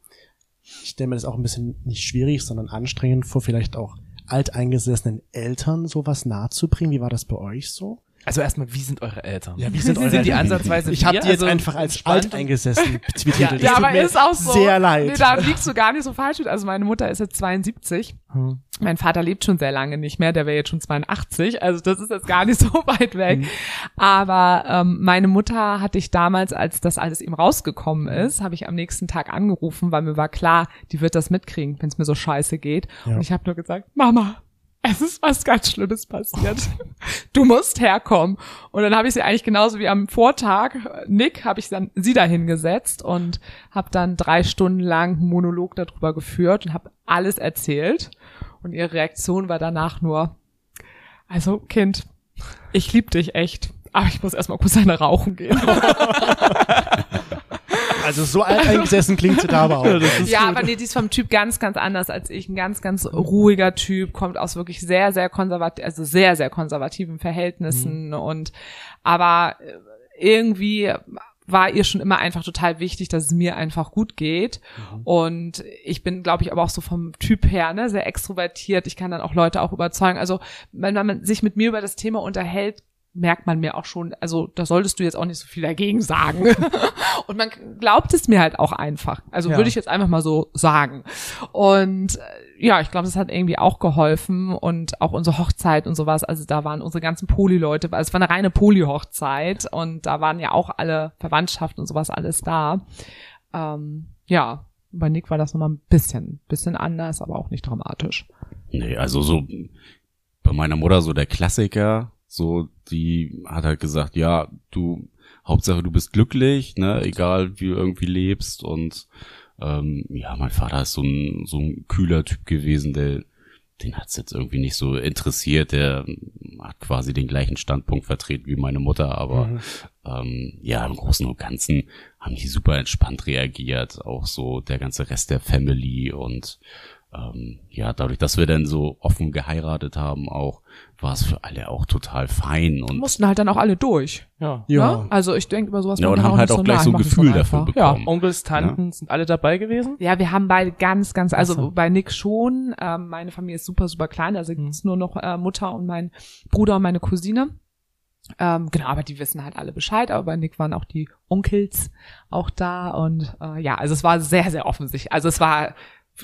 Ich stelle mir das auch ein bisschen nicht schwierig, sondern anstrengend vor, vielleicht auch alteingesessenen Eltern sowas nahezubringen. Wie war das bei euch so? Also erstmal, wie sind eure Eltern? Ja, wie sind eure Sind die ansatzweise Ich habe die jetzt Also einfach als alteingesessen betitelt. Ja, tut aber ist auch so. Sehr leid. Nee, da liegst du gar nicht so falsch mit. Also meine Mutter ist jetzt 72. Hm. Mein Vater lebt schon sehr lange nicht mehr, der wäre jetzt schon 82, also das ist jetzt gar nicht so weit weg. Aber ähm, meine Mutter hatte ich damals, als das alles eben rausgekommen ist, habe ich am nächsten Tag angerufen, weil mir war klar, die wird das mitkriegen, wenn es mir so scheiße geht. Ja. Und ich habe nur gesagt, Mama, es ist was ganz Schlimmes passiert. Du musst herkommen. Und dann habe ich sie eigentlich genauso wie am Vortag, Nick, habe ich dann sie da hingesetzt und habe dann drei Stunden lang Monolog darüber geführt und habe alles erzählt. Und ihre Reaktion war danach nur, also Kind, ich lieb dich echt, aber ich muss erstmal kurz eine rauchen gehen. Also so alteingesessen klingt sie da aber auch. ja, aber nee, die ist vom Typ ganz, ganz anders als ich. Ein ganz, ganz ruhiger Typ, kommt aus wirklich sehr, sehr konservativ, also sehr, sehr konservativen Verhältnissen und aber äh, irgendwie war ihr schon immer einfach total wichtig, dass es mir einfach gut geht. Und ich bin, glaube ich, aber auch so vom Typ her, ne, sehr extrovertiert. Ich kann dann auch Leute auch überzeugen. Also, wenn man sich mit mir über das Thema unterhält, merkt man mir auch schon, also da solltest du jetzt auch nicht so viel dagegen sagen. Und man glaubt es mir halt auch einfach. Also Ja. würde ich jetzt einfach mal so sagen. Und äh, ja, ich glaube, das hat irgendwie auch geholfen und auch unsere Hochzeit und sowas. Also da waren unsere ganzen Poli-Leute, also es war eine reine Poli-Hochzeit und da waren ja auch alle Verwandtschaften und sowas alles da. Ähm, ja, bei Nick war das nochmal ein bisschen, bisschen anders, aber auch nicht dramatisch. Nee, also so bei meiner Mutter so der Klassiker, so die hat halt gesagt, ja, du Hauptsache du bist glücklich, ne, egal wie du irgendwie lebst. Und ähm, ja, mein Vater ist so ein so ein kühler Typ gewesen, der den hat's jetzt irgendwie nicht so interessiert, der hat quasi den gleichen Standpunkt vertreten wie meine Mutter, aber Mhm. ähm, ja, im Großen und Ganzen haben die super entspannt reagiert, auch so der ganze Rest der Family. Und ähm, ja, dadurch, dass wir dann so offen geheiratet haben, auch war es für alle auch total fein und Mussten halt dann auch alle durch. Ja. Ja. Ne? Also ich denke über sowas Ja, und man haben halt nicht auch gleich nach, so ein Gefühl dafür bekommen. Onkels, Tanten, sind alle dabei gewesen? Ja, wir haben beide ganz, ganz, also so. bei Nick schon. Ähm, meine Familie ist super, super klein. Also Mhm. es ist nur noch äh, Mutter und mein Bruder und meine Cousine. Ähm, genau, aber die wissen halt alle Bescheid. Aber bei Nick waren auch die Onkels auch da und äh, ja, also es war sehr, sehr offensichtlich. Also es war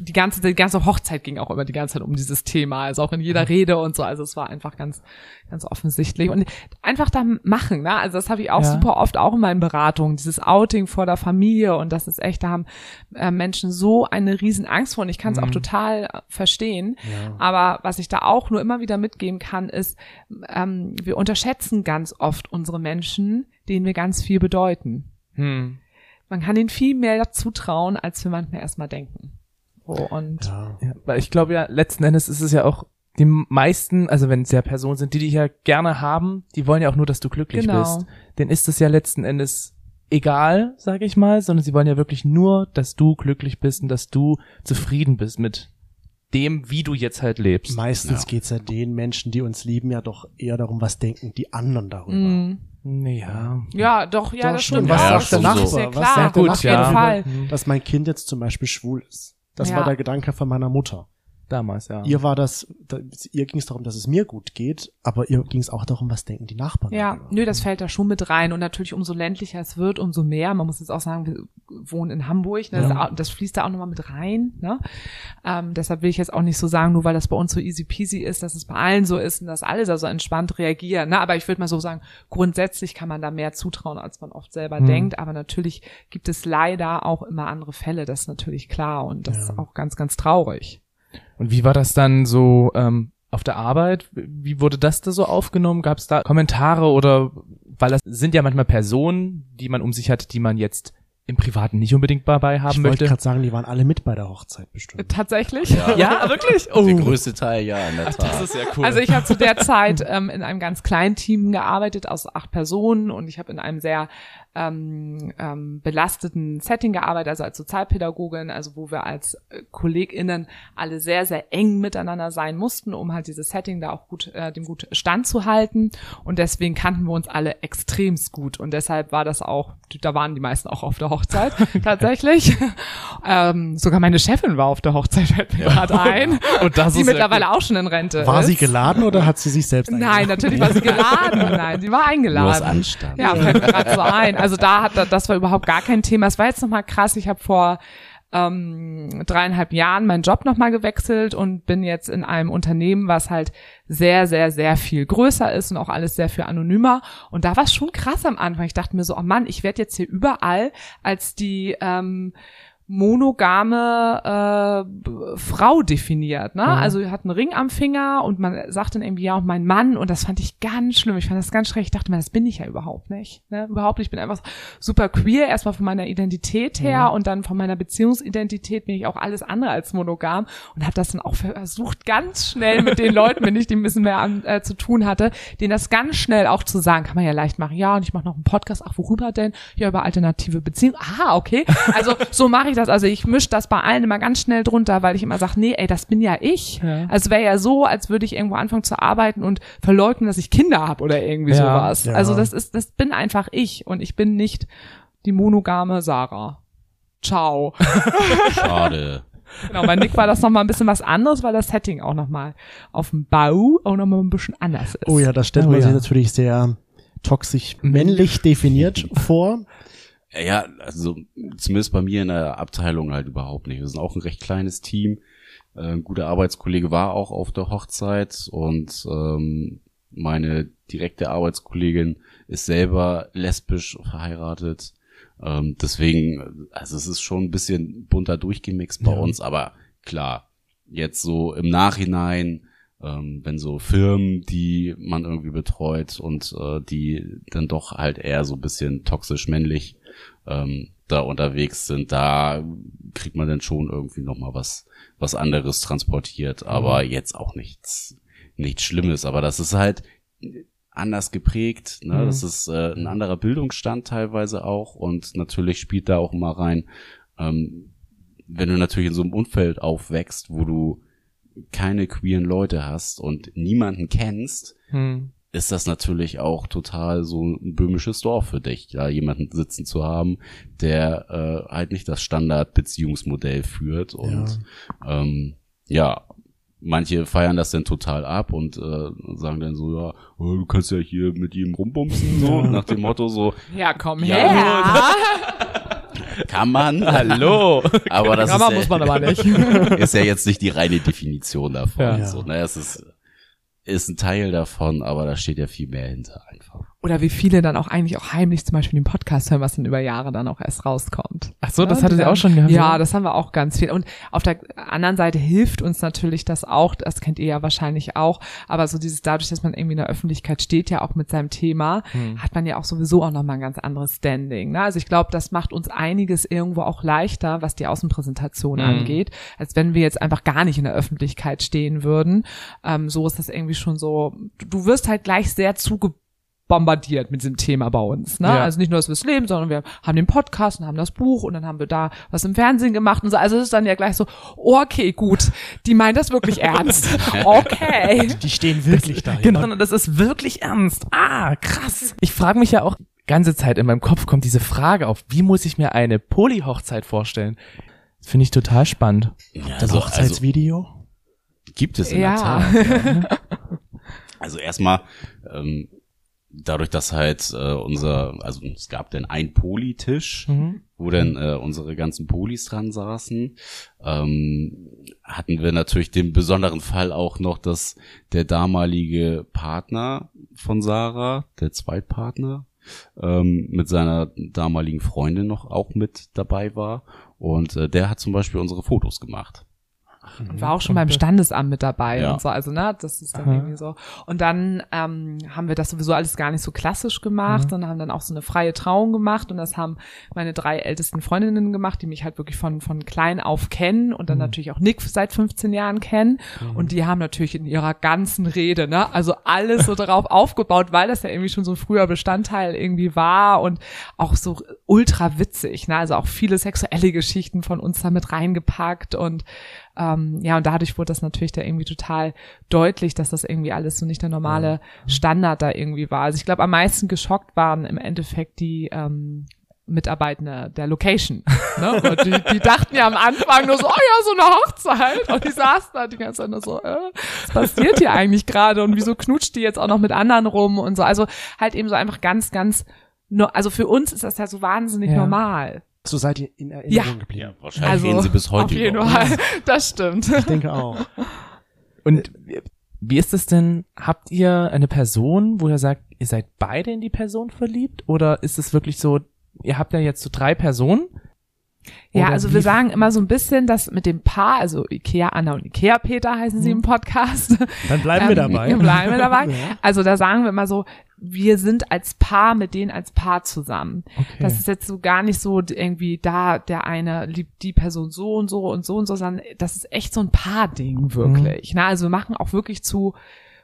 die ganze, die ganze Hochzeit ging auch immer die ganze Zeit um dieses Thema, also auch in jeder Rede und so. Also es war einfach ganz, ganz offensichtlich und einfach da machen. Ne? Also das habe ich auch Ja. super oft auch in meinen Beratungen, dieses Outing vor der Familie und das ist echt, da haben äh, Menschen so eine riesen Angst vor und ich kann es auch Mhm. total äh, verstehen. Ja. Aber was ich da auch nur immer wieder mitgeben kann, ist, ähm, wir unterschätzen ganz oft unsere Menschen, denen wir ganz viel bedeuten. Hm. Man kann ihnen viel mehr zutrauen, als wir manchmal erstmal denken. Und Ja. Ja, weil ich glaube ja, letzten Endes ist es ja auch die meisten, also wenn es ja Personen sind, die dich ja gerne haben, die wollen ja auch nur, dass du glücklich Genau. bist. Denen ist es ja letzten Endes egal, sage ich mal, sondern sie wollen ja wirklich nur, dass du glücklich bist und dass du zufrieden bist mit dem, wie du jetzt halt lebst. Meistens Ja. geht's ja den Menschen, die uns lieben, ja doch eher darum, was denken die anderen darüber. mm, Ja. ja, doch, ja, Doch, das stimmt. Was das sagt ist der Nachbar? ist ja Was klar, sagt der auf Nachbar? jeden Fall. Hm. Dass mein Kind jetzt zum Beispiel schwul ist. Das Ja. war der Gedanke von meiner Mutter. Damals, ja. Ihr war das, da, ihr ging es darum, dass es mir gut geht, aber ihr ging es auch darum, was denken die Nachbarn. Ja, darüber. nö, das fällt da schon mit rein. Und natürlich, umso ländlicher es wird, umso mehr. Man muss jetzt auch sagen, wir wohnen in Hamburg. Ne? Das, Ja. au- das fließt da auch nochmal mit rein. Ne? Ähm, deshalb will ich jetzt auch nicht so sagen, nur weil das bei uns so easy peasy ist, dass es bei allen so ist und dass alle da so entspannt reagieren. Ne? Aber ich würde mal so sagen, grundsätzlich kann man da mehr zutrauen, als man oft selber Mhm. denkt. Aber natürlich gibt es leider auch immer andere Fälle. Das ist natürlich klar. Und das Ja. ist auch ganz, ganz traurig. Und wie war das dann so ähm, auf der Arbeit? Wie wurde das da so aufgenommen? Gab es da Kommentare oder weil das sind ja manchmal Personen, die man um sich hat, die man jetzt im Privaten nicht unbedingt dabei haben ich wollte möchte. gerade sagen, die waren alle mit bei der Hochzeit bestimmt. Tatsächlich? Ja, wirklich? Oh. der größte Teil ja in der Tat. ist ja cool. Also ich habe zu der Zeit ähm, in einem ganz kleinen Team gearbeitet aus acht Personen und ich habe in einem sehr ähm, ähm, belasteten Setting gearbeitet, also als Sozialpädagogin, also wo wir als äh, KollegInnen alle sehr, sehr eng miteinander sein mussten, um halt dieses Setting da auch gut, äh, dem gut standzuhalten. Und deswegen kannten wir uns alle extremst gut. Und deshalb war das auch, da waren die meisten auch auf der Hochzeit tatsächlich. Ähm, sogar meine Chefin war auf der Hochzeit, fällt mir gerade ein. Und das die ist ja mittlerweile auch schon in Rente War ist. sie geladen oder hat sie sich selbst Nein, eingeladen? natürlich war sie geladen. Nein, sie war Nur aus eingeladen. Anstand. Ja, fällt mir gerade so ein. Also da hat das war überhaupt gar kein Thema. Es war jetzt nochmal krass. Ich habe vor ähm, dreieinhalb Jahren meinen Job nochmal gewechselt und bin jetzt in einem Unternehmen, was halt sehr, sehr, sehr viel größer ist und auch alles sehr viel anonymer. Und da war es schon krass am Anfang. Ich dachte mir so, oh Mann, ich werde jetzt hier überall als die ähm, monogame äh, Frau definiert, ne? Also er hat einen Ring am Finger und man sagt dann irgendwie ja auch mein Mann und das fand ich ganz schlimm. Ich fand das ganz schrecklich. Ich dachte mir, das bin ich ja überhaupt nicht, ne? Überhaupt nicht. Ich bin einfach super queer erstmal von meiner Identität her und dann von meiner Beziehungsidentität bin ich auch alles andere als monogam und habe das dann auch versucht ganz schnell mit den Leuten, wenn ich die ein bisschen mehr an, äh, zu tun hatte, denen das ganz schnell auch zu sagen, kann man ja leicht machen. Ja, und ich mache noch einen Podcast. Ach, worüber denn? Ja, über alternative Beziehungen. Ah, okay. Also so mache ich das. Also ich mische das bei allen immer ganz schnell drunter, weil ich immer sage, nee, ey, das bin ja ich. Ja. Also wäre ja so, als würde ich irgendwo anfangen zu arbeiten und verleugnen, dass ich Kinder habe oder irgendwie Ja, sowas. ja. Also das ist, das bin einfach ich und ich bin nicht die monogame Sarah. Ciao. Schade. Genau, bei Nick war das nochmal ein bisschen was anderes, weil das Setting auch nochmal auf dem Bau auch nochmal ein bisschen anders ist. Oh ja, da stellt Oh man ja. sich natürlich sehr toxisch männlich definiert vor. Ja, also zumindest bei mir in der Abteilung halt überhaupt nicht. Wir sind auch ein recht kleines Team. Äh, Ein guter Arbeitskollege war auch auf der Hochzeit und ähm, meine direkte Arbeitskollegin ist selber lesbisch verheiratet. Ähm, deswegen, also es ist schon ein bisschen bunter durchgemixt bei Ja. uns, aber klar, jetzt so im Nachhinein, ähm, wenn so Firmen, die man irgendwie betreut und äh, die dann doch halt eher so ein bisschen toxisch männlich ähm, da unterwegs sind, da kriegt man dann schon irgendwie noch mal was was anderes transportiert, aber jetzt auch nichts nichts Schlimmes, aber das ist halt anders geprägt, ne? Mhm. das ist äh, ein anderer Bildungsstand teilweise auch und natürlich spielt da auch immer rein, ähm, wenn du natürlich in so einem Umfeld aufwächst, wo du keine queeren Leute hast und niemanden kennst, Hm. Ist das natürlich auch total so ein böhmisches Dorf für dich, da jemanden sitzen zu haben, der äh, halt nicht das Standard-Beziehungsmodell führt und ähm, ja, manche feiern das dann total ab und äh, sagen dann so, ja, oh, du kannst ja hier mit ihm rumbumsen, so nach dem Motto so, Ja, komm Ja, her. kann man, Hallo. aber das Kann ist, man, ja, muss man aber nicht. ist ja jetzt nicht die reine Definition davon. Ja. So, ne? Es ist, ist ein Teil davon, aber da steht ja viel mehr hinter einfach. Oder wie viele dann auch eigentlich auch heimlich zum Beispiel den Podcast hören, was dann über Jahre dann auch erst rauskommt. Ach so, das Ja, hatte die sie dann- auch schon. Ja, das haben wir auch ganz viel. Und auf der anderen Seite hilft uns natürlich das auch, das kennt ihr ja wahrscheinlich auch, aber so dieses dadurch, dass man irgendwie in der Öffentlichkeit steht, ja auch mit seinem Thema, Hm. hat man ja auch sowieso auch nochmal ein ganz anderes Standing. Ne? Also ich glaube, das macht uns einiges irgendwo auch leichter, was die Außenpräsentation Hm. angeht, als wenn wir jetzt einfach gar nicht in der Öffentlichkeit stehen würden. Ähm, so ist das irgendwie schon so, du wirst halt gleich sehr zuge bombardiert mit diesem Thema bei uns. Ne? Ja. Also nicht nur, dass wir es leben, sondern wir haben den Podcast und haben das Buch und dann haben wir da was im Fernsehen gemacht und so. Also es ist dann ja gleich so, okay, gut, die meint das wirklich ernst. Okay. Die stehen wirklich da. Genau, das ist wirklich ernst. Ah, krass. Ich frage mich ja auch ganze Zeit in meinem Kopf kommt diese Frage auf, wie muss ich mir eine Poly-Hochzeit vorstellen? Das finde ich total spannend. Ja, Das also, also Hochzeitsvideo. gibt es in Ja. der Tat. Ja. Also erstmal, ähm, dadurch, dass halt äh, unser, also es gab dann einen Polytisch, Mhm. wo dann äh, unsere ganzen Polis dran saßen, ähm, hatten wir natürlich den besonderen Fall auch noch, dass der damalige Partner von Sarah, der Zweitpartner, ähm, mit seiner damaligen Freundin noch auch mit dabei war. Und äh, der hat zum Beispiel unsere Fotos gemacht. Und war auch schon beim Standesamt mit dabei Ja. und so. Also, ne, das ist dann Aha. irgendwie so. Und dann ähm, haben wir das sowieso alles gar nicht so klassisch gemacht, sondern haben dann auch so eine freie Trauung gemacht. Und das haben meine drei ältesten Freundinnen gemacht, die mich halt wirklich von, von klein auf kennen und dann natürlich auch Nick seit 15 Jahren kennen. Und die haben natürlich in ihrer ganzen Rede, ne, also alles so darauf aufgebaut, weil das ja irgendwie schon so ein früher Bestandteil irgendwie war und auch so ultra witzig, ne, also auch viele sexuelle Geschichten von uns damit reingepackt und ähm, ja, und dadurch wurde das natürlich da irgendwie total deutlich, dass das irgendwie alles so nicht der normale Standard da irgendwie war. Also ich glaube, am meisten geschockt waren im Endeffekt die ähm, Mitarbeitende der Location. Ne? Und die, die dachten ja am Anfang nur so, oh ja, so eine Hochzeit. Und die saßen da die ganze Zeit nur so, äh, was passiert hier eigentlich gerade? Und wieso knutscht die jetzt auch noch mit anderen rum und so. Also halt eben so einfach ganz, ganz, also für uns ist das ja so wahnsinnig Ja. normal. So seid ihr in Erinnerung Ja. geblieben. Ja, wahrscheinlich Also reden sie bis heute auf jeden über uns. Fall. Das stimmt. Ich denke auch. Und wie- wie ist es denn? Habt ihr eine Person, wo ihr sagt, ihr seid beide in die Person verliebt? Oder ist es wirklich so, ihr habt ja jetzt so drei Personen? Ja, also wir sagen immer so ein bisschen, dass mit dem Paar, also Ikea Anna und Ikea Peter heißen sie im Podcast. Dann bleiben wir Ähm, dabei. Bleiben wir dabei. Also da sagen wir immer so, wir sind als Paar mit denen als Paar zusammen. Okay. Das ist jetzt so gar nicht so irgendwie da, der eine liebt die Person so und so und so und so, sondern das ist echt so ein Paar-Ding wirklich. Na, also wir machen auch wirklich zu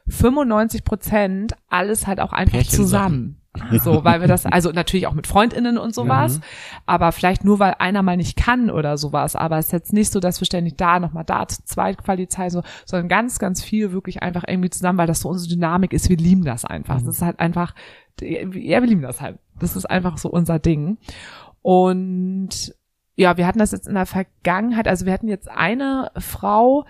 95 Prozent alles halt auch einfach zusammen. So, weil wir das, also natürlich auch mit FreundInnen und sowas, aber vielleicht nur, weil einer mal nicht kann oder sowas, aber es ist jetzt nicht so, dass wir ständig da, nochmal da, zu zweit Qualität, so, sondern ganz, ganz viel wirklich einfach irgendwie zusammen, weil das so unsere Dynamik ist, wir lieben das einfach. Das ist halt einfach, ja, wir lieben das halt. Das ist einfach so unser Ding. Und ja, wir hatten das jetzt in der Vergangenheit, also wir hatten jetzt eine Frau,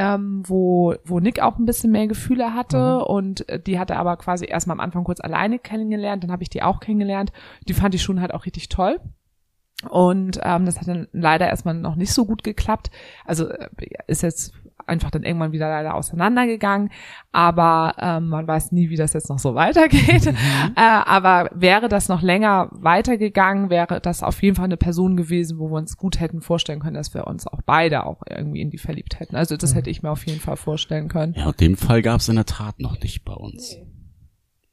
ähm, wo, wo Nick auch ein bisschen mehr Gefühle hatte und äh, die hatte aber quasi erstmal am Anfang kurz alleine kennengelernt, dann habe ich die auch kennengelernt. Die fand ich schon halt auch richtig toll. Und ähm, das hat dann leider erstmal noch nicht so gut geklappt. Also äh, ist jetzt einfach dann irgendwann wieder leider auseinandergegangen. Aber ähm, man weiß nie, wie das jetzt noch so weitergeht. Äh, aber wäre das noch länger weitergegangen, wäre das auf jeden Fall eine Person gewesen, wo wir uns gut hätten vorstellen können, dass wir uns auch beide auch irgendwie in die verliebt hätten. Also das hätte ich mir auf jeden Fall vorstellen können. Ja, und den Fall gab es in der Tat noch nicht bei uns.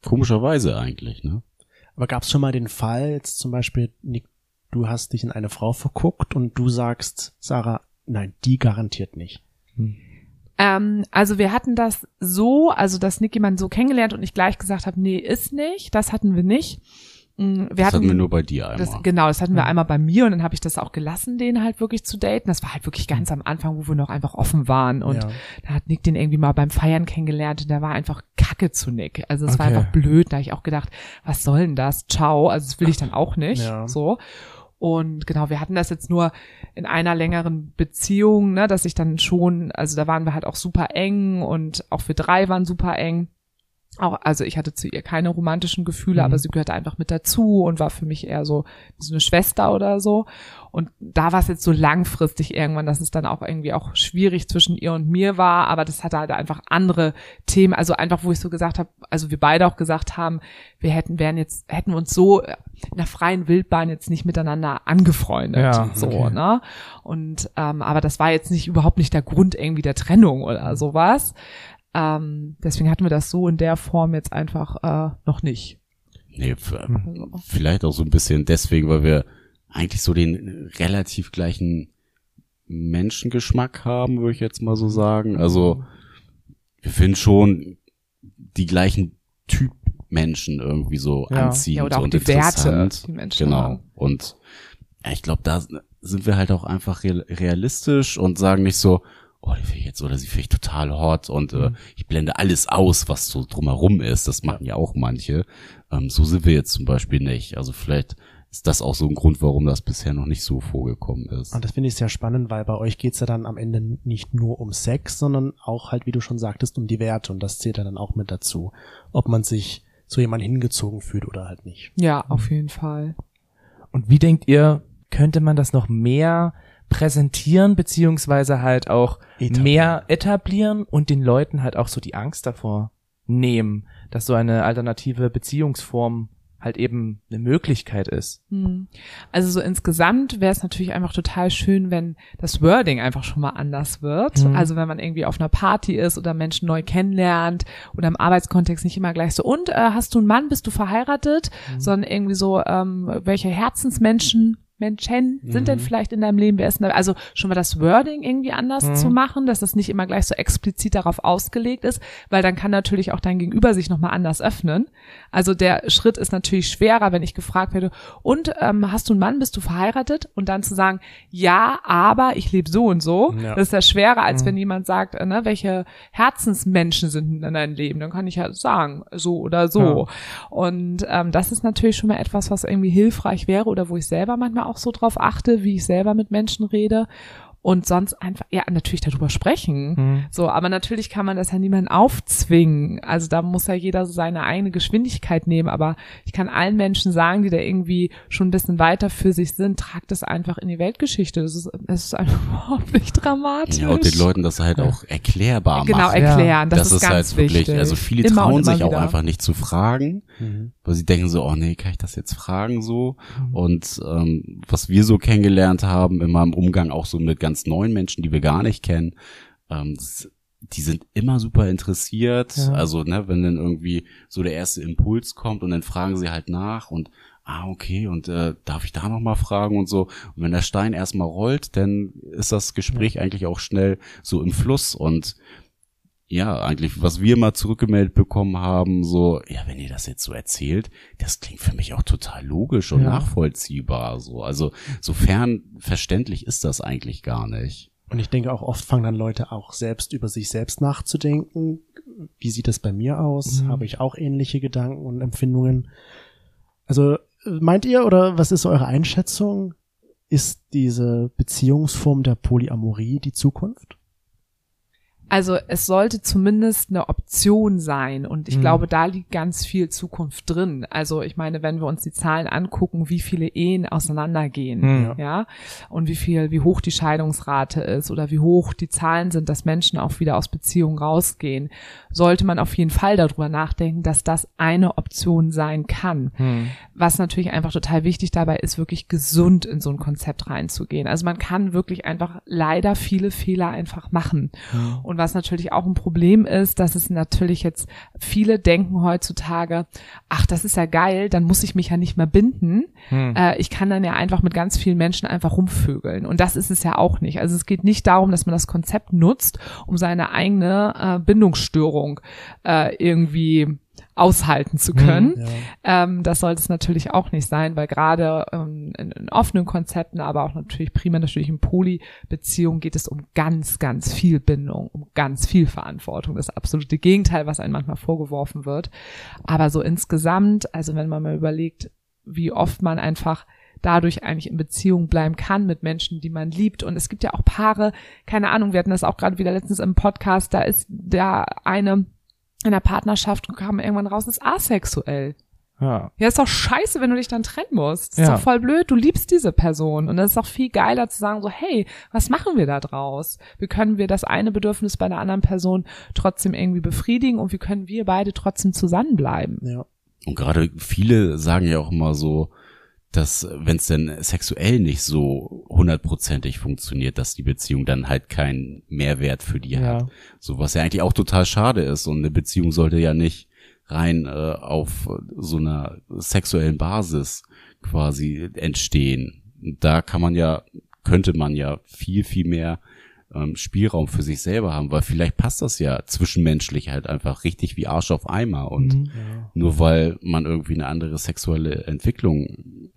Komischerweise eigentlich, ne? Aber gab es schon mal den Fall, jetzt zum Beispiel, Nick, du hast dich in eine Frau verguckt und du sagst, Sarah, nein, die garantiert nicht. Ähm, also wir hatten das so, also dass Nick jemanden so kennengelernt und ich gleich gesagt habe, nee, ist nicht. Das hatten wir nicht. Mm, Wir Das hatten, hatten wir nur bei dir einmal. das, genau, das hatten wir einmal bei mir und dann habe ich das auch gelassen, den halt wirklich zu daten. Das war halt wirklich ganz am Anfang, wo wir noch einfach offen waren und Ja. da hat Nick den irgendwie mal beim Feiern kennengelernt und der war einfach kacke zu Nick. Also es war Okay. einfach blöd. Da habe ich auch gedacht, was soll denn das? Ciao. Also das will ich dann auch nicht. Ja. So. Und genau, wir hatten das jetzt nur in einer längeren Beziehung, ne, dass ich dann schon, also da waren wir halt auch super eng und auch wir drei waren super eng. Auch, also ich hatte zu ihr keine romantischen Gefühle, Mhm. aber sie gehörte einfach mit dazu und war für mich eher so, so eine Schwester oder so. Und da war es jetzt so langfristig irgendwann, dass es dann auch irgendwie auch schwierig zwischen ihr und mir war, aber das hatte halt einfach andere Themen, also einfach, wo ich so gesagt habe, also wir beide auch gesagt haben, wir hätten, wären jetzt, hätten uns so in der freien Wildbahn jetzt nicht miteinander angefreundet. Ja, so, okay. ne? Und ähm, aber das war jetzt nicht überhaupt nicht der Grund irgendwie der Trennung oder sowas. Ähm, deswegen hatten wir das so in der Form jetzt einfach äh, noch nicht. Nee, f- Also, vielleicht auch so ein bisschen deswegen, weil wir eigentlich so den relativ gleichen Menschengeschmack haben, würde ich jetzt mal so sagen. Also wir finden schon die gleichen Typ Menschen irgendwie so Ja. anziehend Ja, oder auch und die Werte, interessant. die Menschen genau. haben. Und ja, ich glaube, da sind wir halt auch einfach real- realistisch und sagen nicht so, oh, die finde ich jetzt oder sie finde ich total hot und Mhm. äh, ich blende alles aus, was so drumherum ist. Das machen ja auch manche. Ähm, so sind wir jetzt zum Beispiel nicht. Also vielleicht ist das auch so ein Grund, warum das bisher noch nicht so vorgekommen ist. Und das finde ich sehr spannend, weil bei euch geht's ja dann am Ende nicht nur um Sex, sondern auch halt, wie du schon sagtest, um die Werte. Und das zählt ja dann auch mit dazu, ob man sich zu jemandem hingezogen fühlt oder halt nicht. ja, auf jeden Fall. Und wie denkt ihr, könnte man das noch mehr präsentieren, beziehungsweise halt auch Etablieren. mehr etablieren und den Leuten halt auch so die Angst davor nehmen, dass so eine alternative Beziehungsform halt eben eine Möglichkeit ist. Hm. Also so insgesamt wäre es natürlich einfach total schön, wenn das Wording einfach schon mal anders wird. Mhm. Also wenn man irgendwie auf einer Party ist oder Menschen neu kennenlernt oder im Arbeitskontext nicht immer gleich so, und äh, hast du einen Mann, bist du verheiratet, sondern irgendwie so, ähm, welche Herzensmenschen Menschen sind denn Mhm. vielleicht in deinem Leben? Wer ist denn da? Also schon mal das Wording irgendwie anders Mhm. zu machen, dass das nicht immer gleich so explizit darauf ausgelegt ist, weil dann kann natürlich auch dein Gegenüber sich nochmal anders öffnen. Also der Schritt ist natürlich schwerer, wenn ich gefragt werde, und ähm, hast du einen Mann, bist du verheiratet? Und dann zu sagen, ja, aber ich lebe so und so. Ja. Das ist ja schwerer, als Mhm. wenn jemand sagt, äh, ne, welche Herzensmenschen sind in deinem Leben. Dann kann ich ja sagen, so oder so. Und ähm, das ist natürlich schon mal etwas, was irgendwie hilfreich wäre oder wo ich selber manchmal auch so drauf achte, wie ich selber mit Menschen rede. Und sonst einfach, ja, natürlich darüber sprechen. Mhm. So, aber natürlich kann man das ja niemandem aufzwingen. Also da muss ja jeder so seine eigene Geschwindigkeit nehmen. Aber ich kann allen Menschen sagen, die da irgendwie schon ein bisschen weiter für sich sind, tragt das einfach in die Weltgeschichte. Das ist, es ist einfach überhaupt nicht dramatisch. Ja, und den Leuten das halt auch erklärbar genau machen. erklären. Das, Das, ist, ist, ganz halt wirklich, wichtig. also viele Immer trauen sich auch wieder. einfach nicht zu fragen, Mhm. weil sie denken so, oh nee, kann ich das jetzt fragen so? Und ähm, was wir so kennengelernt haben in meinem Umgang auch so mit ganz neuen Menschen, die wir gar nicht kennen, ähm, die sind immer super interessiert. Ja. Also, ne, wenn dann irgendwie so der erste Impuls kommt und dann fragen sie halt nach und ah, okay, und äh, darf ich da nochmal fragen und so. Und wenn der Stein erstmal rollt, dann ist das Gespräch eigentlich auch schnell so im Fluss und ja, eigentlich, was wir mal zurückgemeldet bekommen haben, so, ja, wenn ihr das jetzt so erzählt, das klingt für mich auch total logisch und Ja. nachvollziehbar, so. Also, sofern verständlich ist das eigentlich gar nicht. Und ich denke auch oft fangen dann Leute auch selbst über sich selbst nachzudenken. Wie sieht das bei mir aus? Mhm. Habe ich auch ähnliche Gedanken und Empfindungen? Also meint ihr oder was ist eure Einschätzung? Ist diese Beziehungsform der Polyamorie die Zukunft? Also es sollte zumindest eine Option sein und ich Mhm. glaube, da liegt ganz viel Zukunft drin. Also ich meine, wenn wir uns die Zahlen angucken, wie viele Ehen auseinandergehen, Mhm. ja, und wie viel, wie hoch die Scheidungsrate ist oder wie hoch die Zahlen sind, dass Menschen auch wieder aus Beziehungen rausgehen, sollte man auf jeden Fall darüber nachdenken, dass das eine Option sein kann. Mhm. Was natürlich einfach total wichtig dabei ist, wirklich gesund in so ein Konzept reinzugehen. Also man kann wirklich einfach leider viele Fehler einfach machen. Und was natürlich auch ein Problem ist, dass es natürlich jetzt viele denken heutzutage, ach, das ist ja geil, dann muss ich mich ja nicht mehr binden. Hm. Äh, ich kann dann ja einfach mit ganz vielen Menschen einfach rumvögeln. Und das ist es ja auch nicht. Also es geht nicht darum, dass man das Konzept nutzt, um seine eigene äh, Bindungsstörung äh, irgendwie aushalten zu können. Ja. Ähm, das sollte es natürlich auch nicht sein, weil gerade ähm, in, in offenen Konzepten, aber auch natürlich primär natürlich in Poly-Beziehungen geht es um ganz, ganz viel Bindung, um ganz viel Verantwortung. Das absolute Gegenteil, was einem manchmal vorgeworfen wird. Aber so insgesamt, also wenn man mal überlegt, wie oft man einfach dadurch eigentlich in Beziehung bleiben kann mit Menschen, die man liebt. Und es gibt ja auch Paare, keine Ahnung, wir hatten das auch gerade wieder letztens im Podcast, da ist der eine in der Partnerschaft kam irgendwann raus, ist asexuell. Ja. Ja, ist doch scheiße, wenn du dich dann trennen musst. Ist Ja. doch voll blöd. Du liebst diese Person. Und das ist doch viel geiler zu sagen so, hey, was machen wir da draus? Wie können wir das eine Bedürfnis bei der anderen Person trotzdem irgendwie befriedigen und wie können wir beide trotzdem zusammenbleiben? Ja. Und gerade viele sagen ja auch immer so, dass wenn es denn sexuell nicht so hundertprozentig funktioniert, dass die Beziehung dann halt keinen Mehrwert für die Ja. hat. So was ja eigentlich auch total schade ist. Und eine Beziehung sollte ja nicht rein äh, auf so einer sexuellen Basis quasi entstehen. Und da kann man ja, könnte man ja viel, viel mehr ähm, Spielraum für sich selber haben, weil vielleicht passt das ja zwischenmenschlich halt einfach richtig wie Arsch auf Eimer und Mhm. Ja. nur weil man irgendwie eine andere sexuelle Entwicklung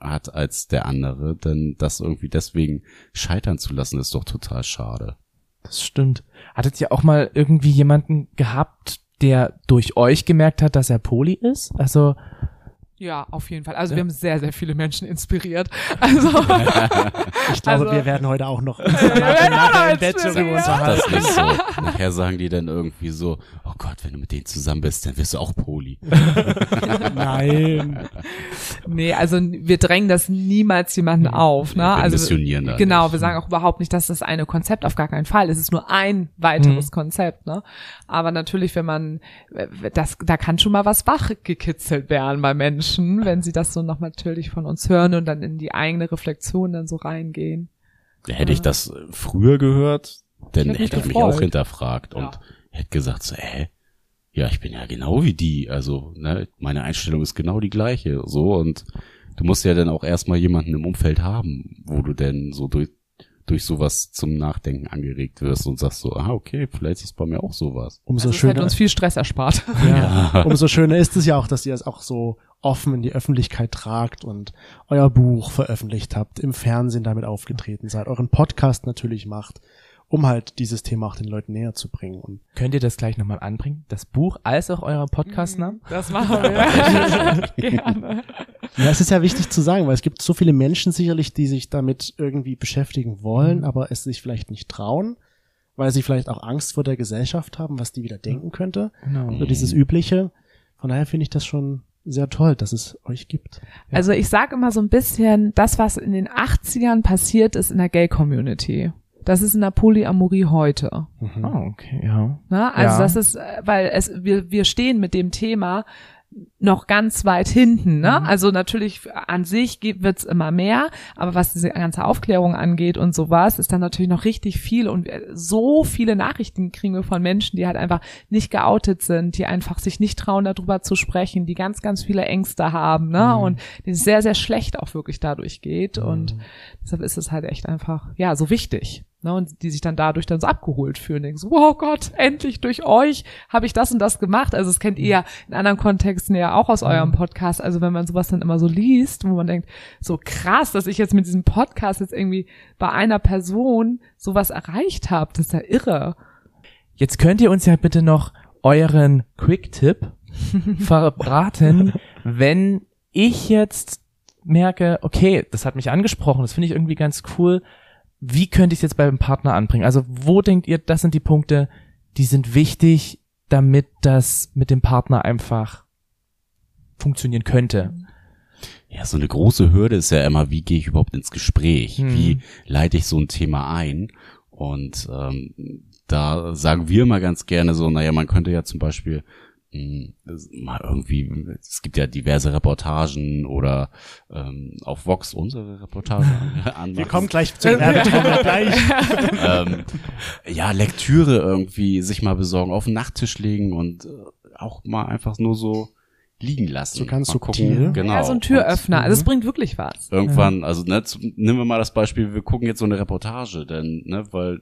hat als der andere, dann das irgendwie deswegen scheitern zu lassen, ist doch total schade. Das stimmt. Hattet ihr auch mal irgendwie jemanden gehabt, der durch euch gemerkt hat, dass er Poli ist? Also, Ja, auf jeden Fall. Also Ja. wir haben sehr, sehr viele Menschen inspiriert. Also Ich glaube, Also- wir werden heute auch noch nachher, im Bett darüber unterhalten. Das ist so. Nachher sagen die dann irgendwie so, oh Gott, wenn du mit denen zusammen bist, dann wirst du auch Poli. Nein. nee, also wir drängen das niemals jemanden auf. Ne? Wir Also missionieren da Genau, nicht. wir sagen auch überhaupt nicht, dass das eine Konzept auf gar keinen Fall. Es ist nur ein weiteres Mhm. Konzept, ne? Aber natürlich, wenn man das, da kann schon mal was wachgekitzelt werden bei Menschen, wenn sie das so noch natürlich von uns hören und dann in die eigene Reflexion dann so reingehen. Hätte ich das früher gehört, dann Ich hätte mich hätte ich mich auch hinterfragt und Ja. hätte gesagt so, hä? Ja, ich bin ja genau wie die. Also, ne, meine Einstellung ist genau die gleiche. So und du musst ja dann auch erstmal jemanden im Umfeld haben, wo du denn so durch, durch sowas zum Nachdenken angeregt wirst und sagst so, ah, okay, vielleicht ist bei mir auch sowas. Umso also es hätte schöner. uns viel Stress erspart. Ja. Umso schöner ist es ja auch, dass ihr es auch so offen in die Öffentlichkeit tragt und euer Buch veröffentlicht habt, im Fernsehen damit aufgetreten seid, euren Podcast natürlich macht, um halt dieses Thema auch den Leuten näher zu bringen. Und Könnt ihr das gleich nochmal anbringen? Das Buch als auch euer Podcastnamen? Das machen wir. Gerne. ja, es ist ja wichtig zu sagen, weil es gibt so viele Menschen sicherlich, die sich damit irgendwie beschäftigen wollen, aber es sich vielleicht nicht trauen, weil sie vielleicht auch Angst vor der Gesellschaft haben, was die wieder denken könnte. Genau. So dieses Übliche. Von daher finde ich das schon sehr toll, dass es euch gibt. Ja. Also ich sage immer so ein bisschen, das, was in den 80ern passiert ist in der Gay-Community. Das ist in der Polyamorie heute. Mhm. Oh, okay, ja. Ne? Also Ja. das ist, äh, weil es, wir, wir stehen mit dem Thema noch ganz weit hinten. Ne? Also natürlich an sich geht- wird's immer mehr, aber was diese ganze Aufklärung angeht und sowas, ist dann natürlich noch richtig viel und wir- so viele Nachrichten kriegen wir von Menschen, die halt einfach nicht geoutet sind, die einfach sich nicht trauen, darüber zu sprechen, die ganz, ganz viele Ängste haben, ne? Und denen es sehr, sehr schlecht auch wirklich dadurch geht. Und deshalb ist es halt echt einfach, ja, so wichtig. Ne, und die sich dann dadurch dann so abgeholt fühlen, denken so, wow Gott, endlich durch euch habe ich das und das gemacht. Also das kennt ihr ja in anderen Kontexten ja auch aus eurem Podcast. Also wenn man sowas dann immer so liest, wo man denkt, so krass, dass ich jetzt mit diesem Podcast jetzt irgendwie bei einer Person sowas erreicht habe, das ist ja irre. Jetzt könnt ihr uns ja bitte noch euren Quick-Tipp verraten, wenn ich jetzt merke, okay, das hat mich angesprochen, das finde ich irgendwie ganz cool. Wie könnte ich es jetzt beim Partner anbringen? Also wo denkt ihr, das sind die Punkte, die sind wichtig, damit das mit dem Partner einfach funktionieren könnte? Ja, so eine große Hürde ist ja immer, wie gehe ich überhaupt ins Gespräch? Hm. Wie leite ich so ein Thema ein? Und ähm, da sagen wir immer ganz gerne so, naja, man könnte ja zum Beispiel mal irgendwie, es gibt ja diverse Reportagen oder ähm, auf Vox unsere Reportage an. Wir kommen gleich zu Werbetrommel gleich. ähm, ja, Lektüre irgendwie sich mal besorgen, auf den Nachttisch legen und äh, auch mal einfach nur so liegen lassen. So ganz mal subtil. Genau. Ja, so ein Und Türöffner. Also es bringt wirklich was. irgendwann, also ne, zu, nehmen wir mal das Beispiel, wir gucken jetzt so eine Reportage, denn, ne, weil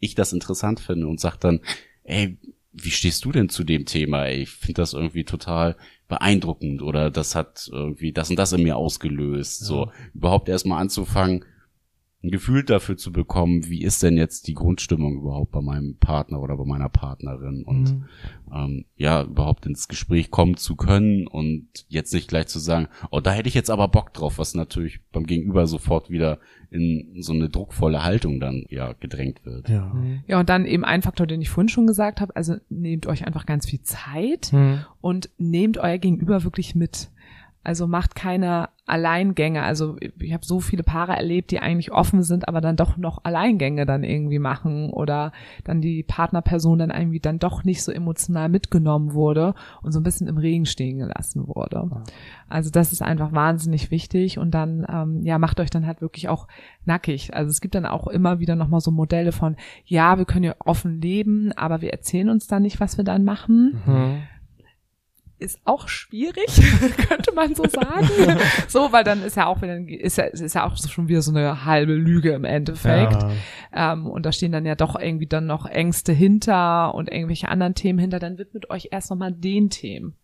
ich das interessant finde und sag dann, ey, wie stehst du denn zu dem Thema? Ey, ich finde das irgendwie total beeindruckend oder das hat irgendwie das und das in mir ausgelöst. So überhaupt erstmal anzufangen, ein Gefühl dafür zu bekommen, wie ist denn jetzt die Grundstimmung überhaupt bei meinem Partner oder bei meiner Partnerin und Mhm. ähm, ja, überhaupt ins Gespräch kommen zu können und jetzt nicht gleich zu sagen, oh, da hätte ich jetzt aber Bock drauf, was natürlich beim Gegenüber sofort wieder in so eine druckvolle Haltung dann ja gedrängt wird. Ja. Ja, und dann eben ein Faktor, den ich vorhin schon gesagt habe, also nehmt euch einfach ganz viel Zeit Hm. und nehmt euer Gegenüber wirklich mit. Also macht keine Alleingänge. Also ich habe so viele Paare erlebt, die eigentlich offen sind, aber dann doch noch Alleingänge dann irgendwie machen oder dann die Partnerperson dann irgendwie dann doch nicht so emotional mitgenommen wurde und so ein bisschen im Regen stehen gelassen wurde. Also das ist einfach wahnsinnig wichtig und dann ähm, ja macht euch dann halt wirklich auch nackig. Also es gibt dann auch immer wieder nochmal so Modelle von ja wir können ja offen leben, aber wir erzählen uns dann nicht, was wir dann machen Hm. Ist auch schwierig, könnte man so sagen. so, weil dann ist ja auch wieder, ist ja, ist ja auch schon wieder so eine halbe Lüge im Endeffekt. Ja. Ähm, und da stehen dann ja doch irgendwie dann noch Ängste hinter und irgendwelche anderen Themen hinter. Dann widmet euch erst nochmal den Themen.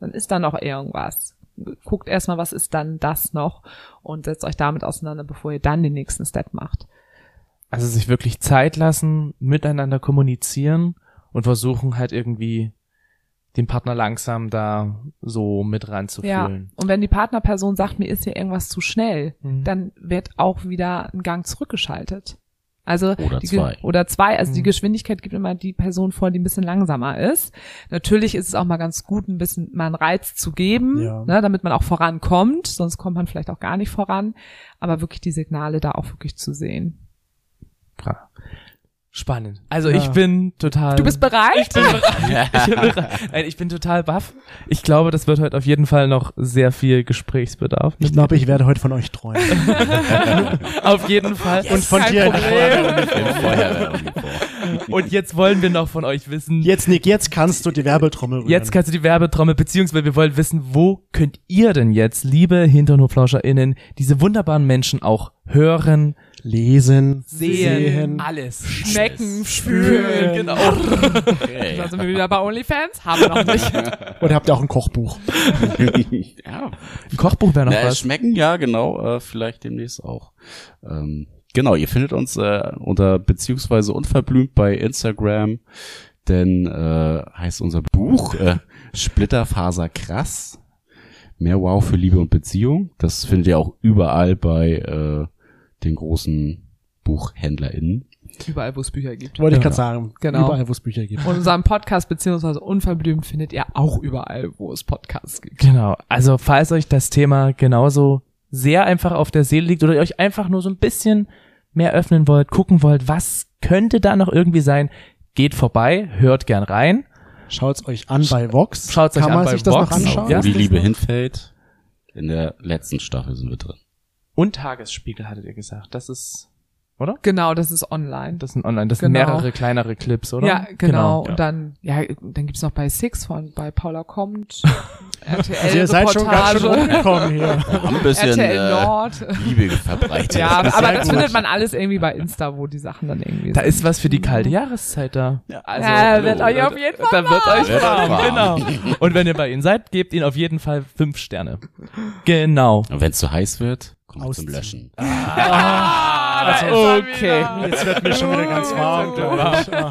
Dann ist da noch irgendwas. Guckt erstmal, was ist dann das noch und setzt euch damit auseinander, bevor ihr dann den nächsten Step macht. Also sich wirklich Zeit lassen, miteinander kommunizieren und versuchen halt irgendwie den Partner langsam da so mit Ja. ranzufühlen. Und wenn die Partnerperson sagt, mir ist hier irgendwas zu schnell, Mhm. dann wird auch wieder ein Gang zurückgeschaltet. Also Oder die, zwei. Oder zwei. Also die Mhm. Geschwindigkeit gibt immer die Person vor, die ein bisschen langsamer ist. Natürlich ist es auch mal ganz gut, ein bisschen mal einen Reiz zu geben, Ja. ne, damit man auch vorankommt. Sonst kommt man vielleicht auch gar nicht voran. Aber wirklich die Signale da auch wirklich zu sehen. Ja. Spannend. Also Ja. ich bin total. Du bist bereit? Ich bin, bereit. ich, bin bereit. Nein, ich bin total baff. Ich glaube, das wird heute auf jeden Fall noch sehr viel Gesprächsbedarf. Ich glaube, ich werde heute von euch träumen. auf jeden Fall. Und von dir. Und jetzt wollen wir noch von euch wissen. Jetzt, Nick, jetzt kannst du die Werbetrommel rühren. Jetzt kannst du die Werbetrommel, beziehungsweise wir wollen wissen, wo könnt ihr denn jetzt, liebe HinternhoflauscherInnen, diese wunderbaren Menschen auch hören, lesen, sehen, alles. Schmecken, fühlen. Genau. Okay. Da sind wir wieder bei OnlyFans. Haben wir noch nicht. Oder habt ihr auch ein Kochbuch? ja, Ein Kochbuch wäre noch Na, was. schmecken, ja, genau, äh, vielleicht demnächst auch. Ähm, genau, ihr findet uns äh, unter beziehungsweise unverblümt bei Instagram, denn äh, heißt unser Buch äh, Splitterfaser krass. Mehr Wow für Liebe und Beziehung. Das findet ihr auch überall bei äh, den großen BuchhändlerInnen. Überall, wo es Bücher gibt. Wollte ich gerade sagen. Genau. Überall, wo es Bücher gibt. Und unseren Podcast beziehungsweise unverblümt findet ihr auch überall, wo es Podcasts gibt. Genau. Also, falls euch das Thema genauso sehr einfach auf der Seele liegt oder ihr euch einfach nur so ein bisschen mehr öffnen wollt, gucken wollt, was könnte da noch irgendwie sein, geht vorbei, hört gern rein. Schaut's euch an bei Vox. Schaut's euch Kann an man bei sich das Vox. noch anschauen? Ja. Wo die Liebe hinfällt. In der letzten Staffel sind wir drin. Und Tagesspiegel hattet ihr gesagt. Das ist, oder? Genau, das ist online. Das sind online, das sind Genau. mehrere kleinere Clips, oder? Ja, genau. ja. Und dann, ja, dann gibt's noch bei Six von, bei Paula kommt, Also ihr seid schon ganz schön rumgekommen hier. Ein bisschen RTL äh, Nord. Liebe verbreitet. Ja, Sehr aber das gut. findet man alles irgendwie bei Insta, wo die Sachen dann irgendwie Da sind. ist was für die kalte Jahreszeit da. Also, Ja, wird euch auf jeden Fall Da wird euch warm, warm. genau. Und wenn ihr bei ihnen seid, gebt ihnen auf jeden Fall fünf Sterne. Genau. Und wenn es zu heiß wird, kommt zum. Löschen. Ah, Also, okay. Jetzt wird mir schon wieder ganz warm, glaube ich. Ja.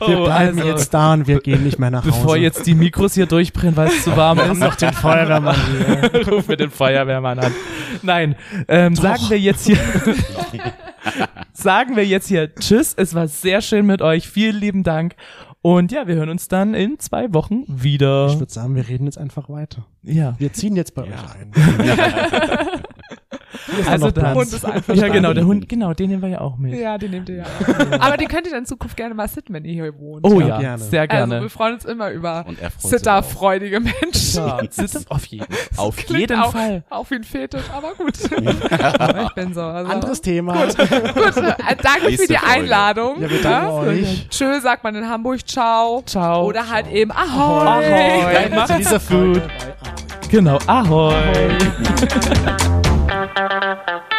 Oh, Wir bleiben also, jetzt da und wir gehen nicht mehr nach Hause. Bevor jetzt die Mikros hier durchbrennen, weil es zu warm wir ist, noch den Feuerwehrmann hier. rufen wir den Feuerwehrmann an. Nein, ähm, sagen wir jetzt hier, sagen wir jetzt hier Tschüss. Es war sehr schön mit euch. Vielen lieben Dank. Und ja, wir hören uns dann in zwei Wochen wieder. Ich würde sagen, wir reden jetzt einfach weiter. Ja. Wir ziehen jetzt bei euch ein. Also. Platz. Hund ist einfach Ja, genau, der Hund, genau, den nehmen wir ja auch mit. Ja, den nehmt ihr ja. auch. Aber den könnt ihr dann in Zukunft gerne mal sitten, wenn ihr hier wohnt. Oh Ja, ja, gerne. sehr gerne. Also wir freuen uns immer über er. Sitterfreudige Menschen. Ja, sitzt auf jeden, auf jeden auch, Fall. Auch wie ein Fetisch, aber gut. ich bin so. Also. Anderes Thema. Gut, äh, danke für Nächste die Folge. Einladung. Ja, wir danken euch. Tschö sagt man in Hamburg, ciao. Ciao. Oder halt eben Ahoi. Ahoi. Bleiben Macht's gut. Folge bei Ahoi. Genau, ahoi. Ahoi.